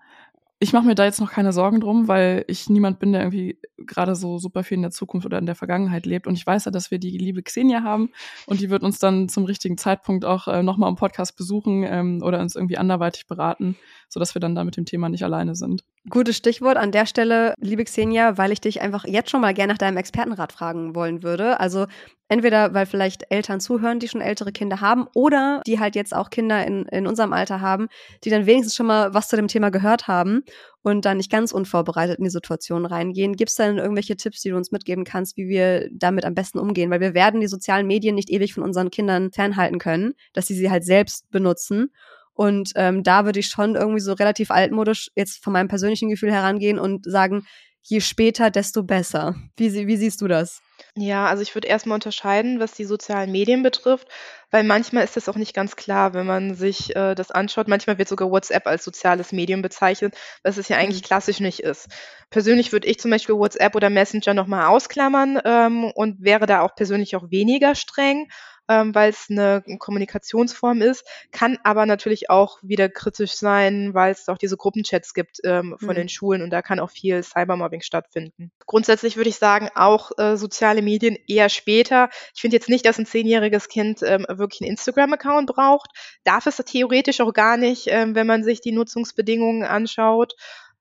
ich mache mir da jetzt noch keine Sorgen drum, weil ich niemand bin, der irgendwie gerade so super viel in der Zukunft oder in der Vergangenheit lebt. Und ich weiß ja, dass wir die liebe Xenia haben und die wird uns dann zum richtigen Zeitpunkt auch äh, nochmal im Podcast besuchen ähm, oder uns irgendwie anderweitig beraten, sodass wir dann da mit dem Thema nicht alleine sind. Gutes Stichwort an der Stelle, liebe Xenia, weil ich dich einfach jetzt schon mal gerne nach deinem Expertenrat fragen wollen würde. Also entweder, weil vielleicht Eltern zuhören, die schon ältere Kinder haben, oder die halt jetzt auch Kinder in, in unserem Alter haben, die dann wenigstens schon mal was zu dem Thema gehört haben und dann nicht ganz unvorbereitet in die Situation reingehen. Gibt es dann irgendwelche Tipps, die du uns mitgeben kannst, wie wir damit am besten umgehen? Weil wir werden die sozialen Medien nicht ewig von unseren Kindern fernhalten können, dass sie sie halt selbst benutzen. Und ähm, da würde ich schon irgendwie so relativ altmodisch jetzt von meinem persönlichen Gefühl herangehen und sagen, je später, desto besser. Wie, wie siehst du das? Ja, also ich würde erstmal unterscheiden, was die sozialen Medien betrifft, weil manchmal ist das auch nicht ganz klar, wenn man sich äh, das anschaut. Manchmal wird sogar WhatsApp als soziales Medium bezeichnet, was es ja eigentlich mhm. klassisch nicht ist. Persönlich würde ich zum Beispiel WhatsApp oder Messenger nochmal ausklammern ähm, und wäre da auch persönlich auch weniger streng ähm, weil es eine Kommunikationsform ist, kann aber natürlich auch wieder kritisch sein, weil es auch diese Gruppenchats gibt ähm, von mhm. den Schulen und da kann auch viel Cybermobbing stattfinden. Grundsätzlich würde ich sagen, auch äh, soziale Medien eher später. Ich finde jetzt nicht, dass ein zehnjähriges Kind ähm, wirklich einen Instagram-Account braucht. Darf es theoretisch auch gar nicht, ähm, wenn man sich die Nutzungsbedingungen anschaut,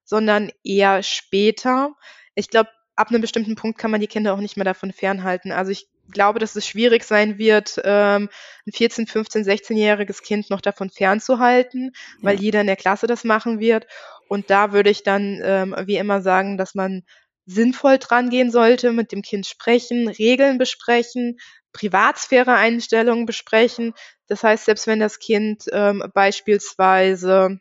sondern eher später. Ich glaube, ab einem bestimmten Punkt kann man die Kinder auch nicht mehr davon fernhalten. Also ich glaube, dass es schwierig sein wird, ähm, ein 14, 15, 16-jähriges Kind noch davon fernzuhalten, weil jeder in der Klasse das machen wird. Und da würde ich dann ähm, wie immer sagen, dass man sinnvoll dran gehen sollte, mit dem Kind sprechen, Regeln besprechen, Privatsphäre-Einstellungen besprechen. Das heißt, selbst wenn das Kind ähm, beispielsweise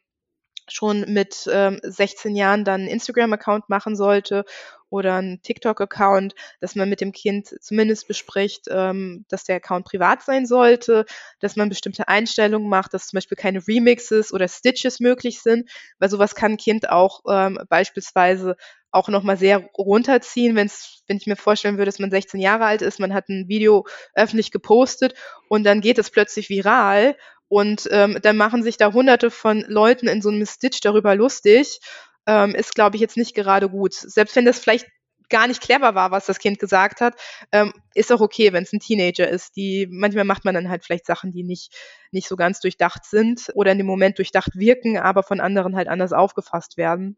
schon mit ähm, 16 Jahren dann einen Instagram-Account machen sollte oder einen TikTok-Account, dass man mit dem Kind zumindest bespricht, ähm, dass der Account privat sein sollte, dass man bestimmte Einstellungen macht, dass zum Beispiel keine Remixes oder Stitches möglich sind, weil sowas kann ein Kind auch ähm, beispielsweise auch nochmal sehr runterziehen, wenn's, wenn ich mir vorstellen würde, dass man 16 Jahre alt ist, man hat ein Video öffentlich gepostet und dann geht es plötzlich viral und ähm, dann machen sich da hunderte von Leuten in so einem Stitch darüber lustig ähm, ist, glaube ich, jetzt nicht gerade gut. Selbst wenn das vielleicht gar nicht clever war, was das Kind gesagt hat, ähm, ist auch okay, wenn es ein Teenager ist. Die manchmal macht man dann halt vielleicht Sachen, die nicht nicht so ganz durchdacht sind oder in dem Moment durchdacht wirken, aber von anderen halt anders aufgefasst werden.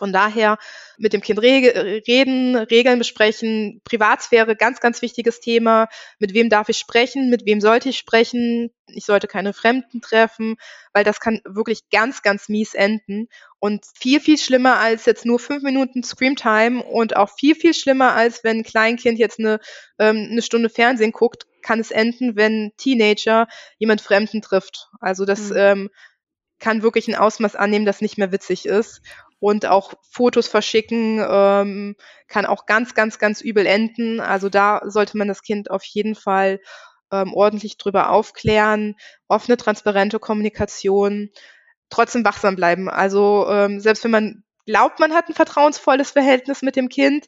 Von daher mit dem Kind reden, Regeln besprechen, Privatsphäre, ganz, ganz wichtiges Thema. Mit wem darf ich sprechen? Mit wem sollte ich sprechen? Ich sollte keine Fremden treffen, weil das kann wirklich ganz, ganz mies enden. Und viel, viel schlimmer als jetzt nur fünf Minuten Screamtime und auch viel, viel schlimmer als wenn ein Kleinkind jetzt eine, ähm, eine Stunde Fernsehen guckt, kann es enden, wenn Teenager jemand Fremden trifft. Also das mhm. ähm, kann wirklich ein Ausmaß annehmen, das nicht mehr witzig ist und auch Fotos verschicken ähm, kann auch ganz, ganz, ganz übel enden. Also da sollte man das Kind auf jeden Fall ähm, ordentlich drüber aufklären, offene, transparente Kommunikation, trotzdem wachsam bleiben. Also ähm, selbst wenn man glaubt, man hat ein vertrauensvolles Verhältnis mit dem Kind,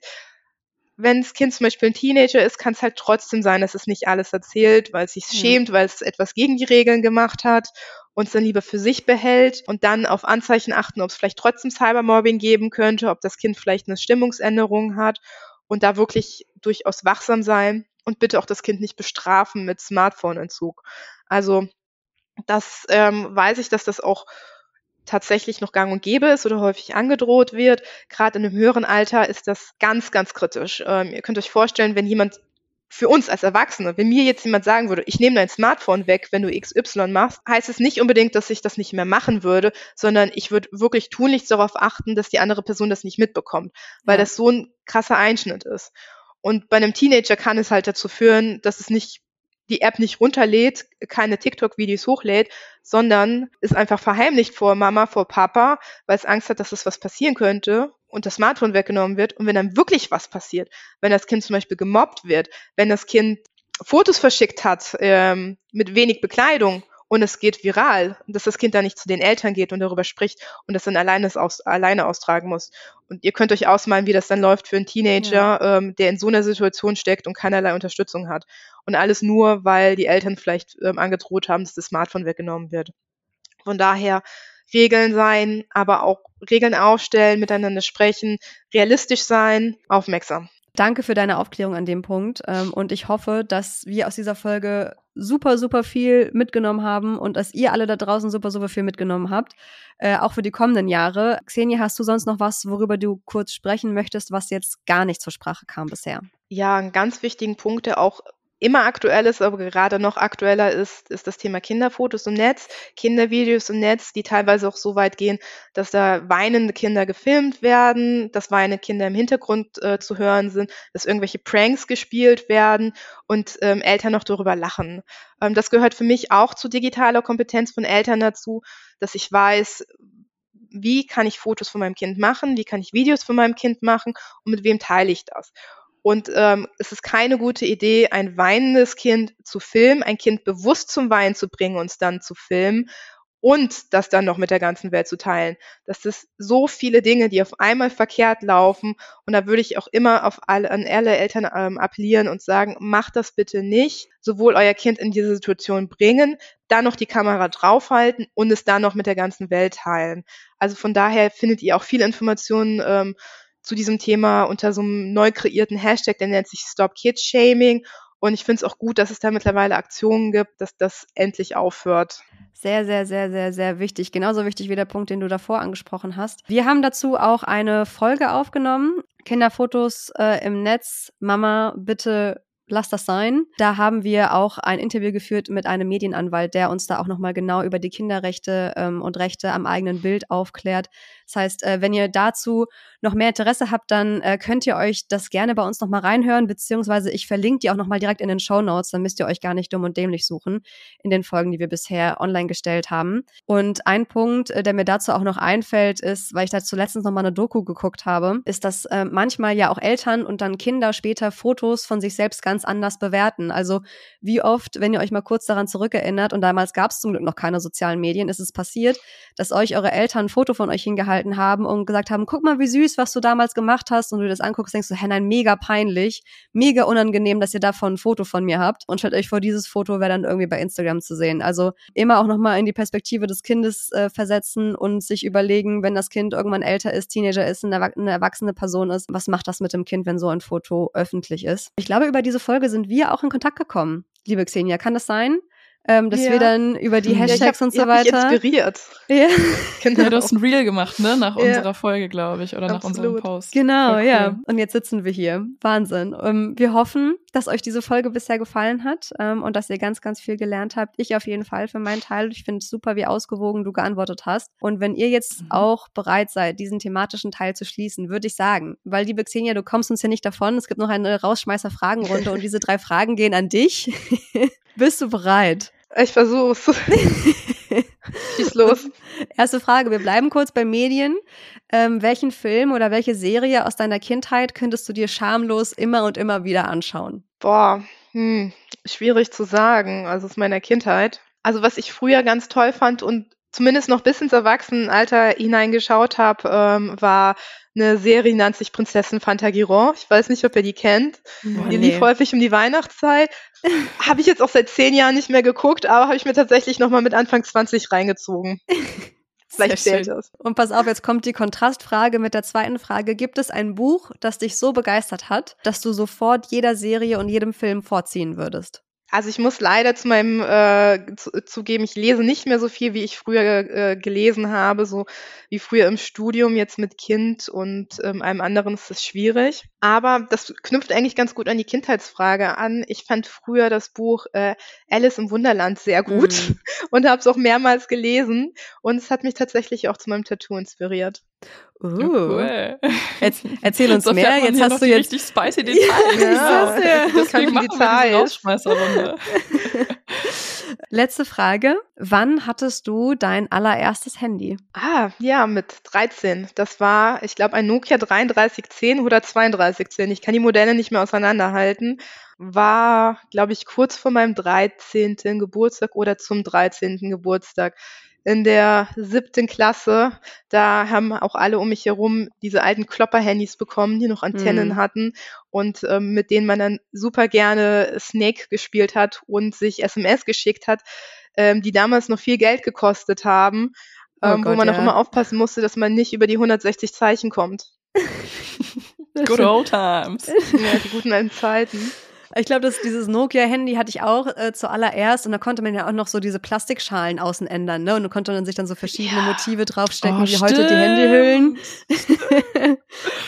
wenn das Kind zum Beispiel ein Teenager ist, kann es halt trotzdem sein, dass es nicht alles erzählt, weil es sich mhm. schämt, weil es etwas gegen die Regeln gemacht hat und es dann lieber für sich behält und dann auf Anzeichen achten, ob es vielleicht trotzdem Cybermobbing geben könnte, ob das Kind vielleicht eine Stimmungsänderung hat und da wirklich durchaus wachsam sein und bitte auch das Kind nicht bestrafen mit Smartphone-Entzug. Also das ähm, weiß ich, dass das auch tatsächlich noch gang und gäbe ist oder häufig angedroht wird. Gerade in einem höheren Alter ist das ganz, ganz kritisch. Ähm, ihr könnt euch vorstellen, wenn jemand für uns als Erwachsene, wenn mir jetzt jemand sagen würde, ich nehme dein Smartphone weg, wenn du XY machst, heißt es nicht unbedingt, dass ich das nicht mehr machen würde, sondern ich würde wirklich tunlichst darauf achten, dass die andere Person das nicht mitbekommt, weil ja. das so ein krasser Einschnitt ist. Und bei einem Teenager kann es halt dazu führen, dass es nicht die App nicht runterlädt, keine TikTok-Videos hochlädt, sondern ist einfach verheimlicht vor Mama, vor Papa, weil es Angst hat, dass es was passieren könnte und das Smartphone weggenommen wird und wenn dann wirklich was passiert, wenn das Kind zum Beispiel gemobbt wird, wenn das Kind Fotos verschickt hat ähm, mit wenig Bekleidung und es geht viral, dass das Kind dann nicht zu den Eltern geht und darüber spricht und das dann alleine, aus, alleine austragen muss. Und ihr könnt euch ausmalen, wie das dann läuft für einen Teenager, ja. ähm, der in so einer Situation steckt und keinerlei Unterstützung hat. Und alles nur, weil die Eltern vielleicht ähm, angedroht haben, dass das Smartphone weggenommen wird. Von daher Regeln sein, aber auch Regeln aufstellen, miteinander sprechen, realistisch sein, aufmerksam. Danke für deine Aufklärung an dem Punkt. Ähm, und ich hoffe, dass wir aus dieser Folge super, super viel mitgenommen haben und dass ihr alle da draußen super, super viel mitgenommen habt. Äh, auch für die kommenden Jahre. Xenia, hast du sonst noch was, worüber du kurz sprechen möchtest, was jetzt gar nicht zur Sprache kam bisher? Ja, einen ganz wichtigen Punkt, der auch immer aktuell ist, aber gerade noch aktueller ist, ist das Thema Kinderfotos im Netz, Kindervideos im Netz, die teilweise auch so weit gehen, dass da weinende Kinder gefilmt werden, dass weinende Kinder im Hintergrund äh, zu hören sind, dass irgendwelche Pranks gespielt werden und ähm, Eltern noch darüber lachen. Ähm, das gehört für mich auch zu digitaler Kompetenz von Eltern dazu, dass ich weiß, wie kann ich Fotos von meinem Kind machen, wie kann ich Videos von meinem Kind machen und mit wem teile ich das. Und ähm, es ist keine gute Idee, ein weinendes Kind zu filmen, ein Kind bewusst zum Weinen zu bringen und es dann zu filmen und das dann noch mit der ganzen Welt zu teilen. Das ist so viele Dinge, die auf einmal verkehrt laufen. Und da würde ich auch immer auf alle, an alle Eltern ähm, appellieren und sagen, macht das bitte nicht. Sowohl euer Kind in diese Situation bringen, dann noch die Kamera draufhalten und es dann noch mit der ganzen Welt teilen. Also von daher findet ihr auch viele Informationen ähm, zu diesem Thema unter so einem neu kreierten Hashtag, der nennt sich Stop Kids Shaming. Und ich finde es auch gut, dass es da mittlerweile Aktionen gibt, dass das endlich aufhört. Sehr, sehr, sehr, sehr, sehr wichtig. Genauso wichtig wie der Punkt, den du davor angesprochen hast. Wir haben dazu auch eine Folge aufgenommen. Kinderfotos äh, im Netz. Mama, bitte lass das sein. Da haben wir auch ein Interview geführt mit einem Medienanwalt, der uns da auch nochmal genau über die Kinderrechte ähm, und Rechte am eigenen Bild aufklärt. Das heißt, äh, wenn ihr dazu noch mehr Interesse habt, dann äh, könnt ihr euch das gerne bei uns nochmal reinhören, beziehungsweise ich verlinke die auch nochmal direkt in den Show Notes, dann müsst ihr euch gar nicht dumm und dämlich suchen in den Folgen, die wir bisher online gestellt haben. Und ein Punkt, äh, der mir dazu auch noch einfällt, ist, weil ich dazu letztens nochmal eine Doku geguckt habe, ist, dass äh, manchmal ja auch Eltern und dann Kinder später Fotos von sich selbst ganz anders bewerten. Also wie oft, wenn ihr euch mal kurz daran zurückerinnert, und damals gab es zum Glück noch keine sozialen Medien, ist es passiert, dass euch eure Eltern ein Foto von euch hingehalten gehalten haben und gesagt haben, guck mal, wie süß, was du damals gemacht hast. Und du das anguckst, denkst du, hä, nein, mega peinlich, mega unangenehm, dass ihr davon ein Foto von mir habt. Und stellt euch vor, dieses Foto wäre dann irgendwie bei Instagram zu sehen. Also immer auch nochmal in die Perspektive des Kindes äh, versetzen und sich überlegen, wenn das Kind irgendwann älter ist, Teenager ist, eine, eine erwachsene Person ist, was macht das mit dem Kind, wenn so ein Foto öffentlich ist? Ich glaube, über diese Folge sind wir auch in Kontakt gekommen. Liebe Xenia, kann das sein? Ähm, dass ja. wir dann über die Hashtags ja, hab, und so weiter. Mich inspiriert. Ja. Genau. ja, du hast ein Reel gemacht, ne? Nach ja. unserer Folge, glaube ich, oder Absolut. nach unserem Post. Genau, cool. ja. Und jetzt sitzen wir hier. Wahnsinn. Um, ähm, wir hoffen, dass euch diese Folge bisher gefallen hat um, ähm, und dass ihr ganz, ganz viel gelernt habt. Ich auf jeden Fall für meinen Teil. Ich finde es super, wie ausgewogen du geantwortet hast. Und wenn ihr jetzt mhm. auch bereit seid, diesen thematischen Teil zu schließen, würde ich sagen, weil liebe Xenia, du kommst uns ja nicht davon. Es gibt noch eine Rausschmeißer-Fragenrunde und diese drei Fragen gehen an dich. Bist du bereit? Ich versuch's. Schieß los. Erste Frage. Wir bleiben kurz bei Medien. Ähm, welchen Film oder welche Serie aus deiner Kindheit könntest du dir schamlos immer und immer wieder anschauen? Boah, hm, schwierig zu sagen. Also aus meiner Kindheit. Also was ich früher ganz toll fand und zumindest noch bis ins Erwachsenenalter hineingeschaut habe, ähm, war eine Serie, nennt sich Prinzessin Fantagiron. Ich weiß nicht, ob ihr die kennt. Boah, die nee. lief häufig um die Weihnachtszeit. habe ich jetzt auch seit zehn Jahren nicht mehr geguckt, aber habe ich mir tatsächlich noch mal mit Anfang 20 reingezogen. Vielleicht zählt das. Und pass auf, jetzt kommt die Kontrastfrage mit der zweiten Frage. Gibt es ein Buch, das dich so begeistert hat, dass du sofort jeder Serie und jedem Film vorziehen würdest? Also ich muss leider zu meinem äh, zu, zugeben, ich lese nicht mehr so viel, wie ich früher äh, gelesen habe, so wie früher im Studium jetzt mit Kind und ähm, einem anderen ist das schwierig. Aber das knüpft eigentlich ganz gut an die Kindheitsfrage an. Ich fand früher das Buch äh, Alice im Wunderland sehr gut mm. und habe es auch mehrmals gelesen und es hat mich tatsächlich auch zu meinem Tattoo inspiriert. Uh. Oh, cool. Jetzt, erzähl uns so mehr. Jetzt hast du jetzt richtig spicy Details. ja, ja. Das kann ich Details. Letzte Frage. Wann hattest du dein allererstes Handy? Ah, ja, mit 13. Das war, ich glaube, ein Nokia 3310 oder 3210. Ich kann die Modelle nicht mehr auseinanderhalten. War, glaube ich, kurz vor meinem 13. Geburtstag oder zum 13. Geburtstag in der siebten Klasse, da haben auch alle um mich herum diese alten Klopper-Handys bekommen, die noch Antennen mhm. hatten und ähm, mit denen man dann super gerne Snake gespielt hat und sich SMS geschickt hat, ähm, die damals noch viel Geld gekostet haben, oh ähm, Gott, wo man ja. auch immer aufpassen musste, dass man nicht über die 160 Zeichen kommt. Good old times. Ja, die guten alten Zeiten. Ich glaube, dass dieses Nokia-Handy hatte ich auch äh, zuallererst und da konnte man ja auch noch so diese Plastikschalen außen ändern, ne? Und da konnte man sich dann so verschiedene Ja. Motive draufstecken, Oh, wie heute die Handyhüllen.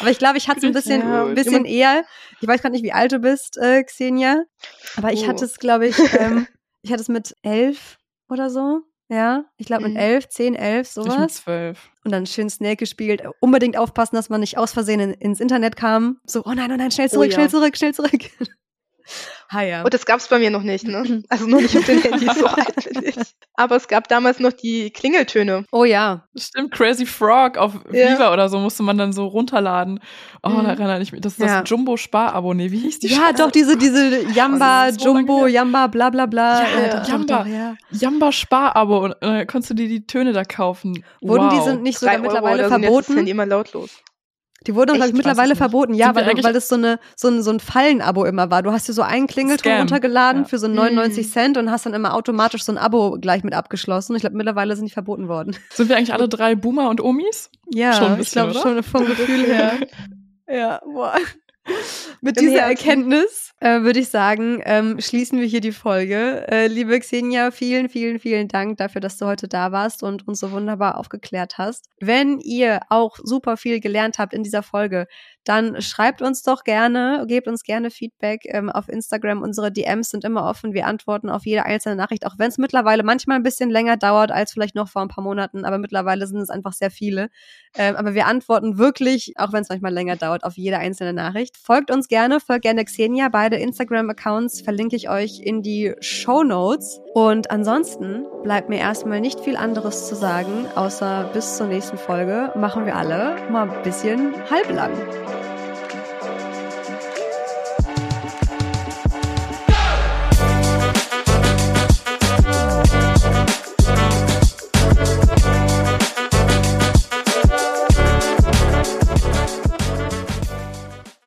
aber ich glaube, ich hatte es ein bisschen, ein bisschen eher. Ich weiß gerade nicht, wie alt du bist, äh, Xenia. Aber ich Oh. hatte es, glaube ich, ähm, ich hatte es mit elf oder so. Ja, ich glaube mit Mhm. elf, zehn, elf, Ich mit sowas. zwölf. Und dann schön Snake gespielt. Unbedingt aufpassen, dass man nicht aus Versehen in, ins Internet kam. So, oh nein, oh nein, schnell Oh zurück, ja. schnell zurück, schnell zurück. ha ja. Und das gab's bei mir noch nicht, ne? Also noch nicht auf den Handys, so alt bin ich. Aber es gab damals noch die Klingeltöne. Oh ja. Stimmt, Crazy Frog auf Ja. Viva oder so musste man dann so runterladen. Oh, Mhm. da erinnere ich mich. Das ist Ja. das Jumbo-Spar-Abo. Nee, wie hieß die Ja, Scheiße? doch, diese, diese Jamba, Das ist so Jumbo. Jamba, bla bla bla. Ja, Äh, Jamba. Doch, doch, ja. Jamba-Spar-Abo. Und äh, konntest du dir die Töne da kaufen. Wurden wow. diese nicht Drei sogar Euro mittlerweile das verboten? Handy immer lautlos. Die wurden, glaube ich, mittlerweile Weiß ich nicht. verboten. Ja, weil, weil das so, eine, so ein, so ein Fallenabo immer war. Du hast dir so einen Klingelton Scam. runtergeladen Ja. für so 99 Mhm. Cent und hast dann immer automatisch so ein Abo gleich mit abgeschlossen. Ich glaube, mittlerweile sind die verboten worden. Sind wir eigentlich alle drei Boomer und Omis? Ja, Schon ein ich bisschen, glaube schon vom Gefühl her. ja, boah. Mit dieser. Erkenntnis äh, würde ich sagen, ähm, schließen wir hier die Folge. Äh, liebe Xenia, vielen, vielen, vielen Dank dafür, dass du heute da warst und uns so wunderbar aufgeklärt hast. Wenn ihr auch super viel gelernt habt in dieser Folge, dann schreibt uns doch gerne, gebt uns gerne Feedback ähm, auf Instagram. Unsere DMs sind immer offen. Wir antworten auf jede einzelne Nachricht, auch wenn es mittlerweile manchmal ein bisschen länger dauert als vielleicht noch vor ein paar Monaten, aber mittlerweile sind es einfach sehr viele. Ähm, aber wir antworten wirklich, auch wenn es manchmal länger dauert, auf jede einzelne Nachricht. Folgt uns gerne, folgt gerne Xenia. Beide Instagram-Accounts verlinke ich euch in die Show Notes. Und ansonsten bleibt mir erstmal nicht viel anderes zu sagen, außer bis zur nächsten Folge machen wir alle mal ein bisschen halblang.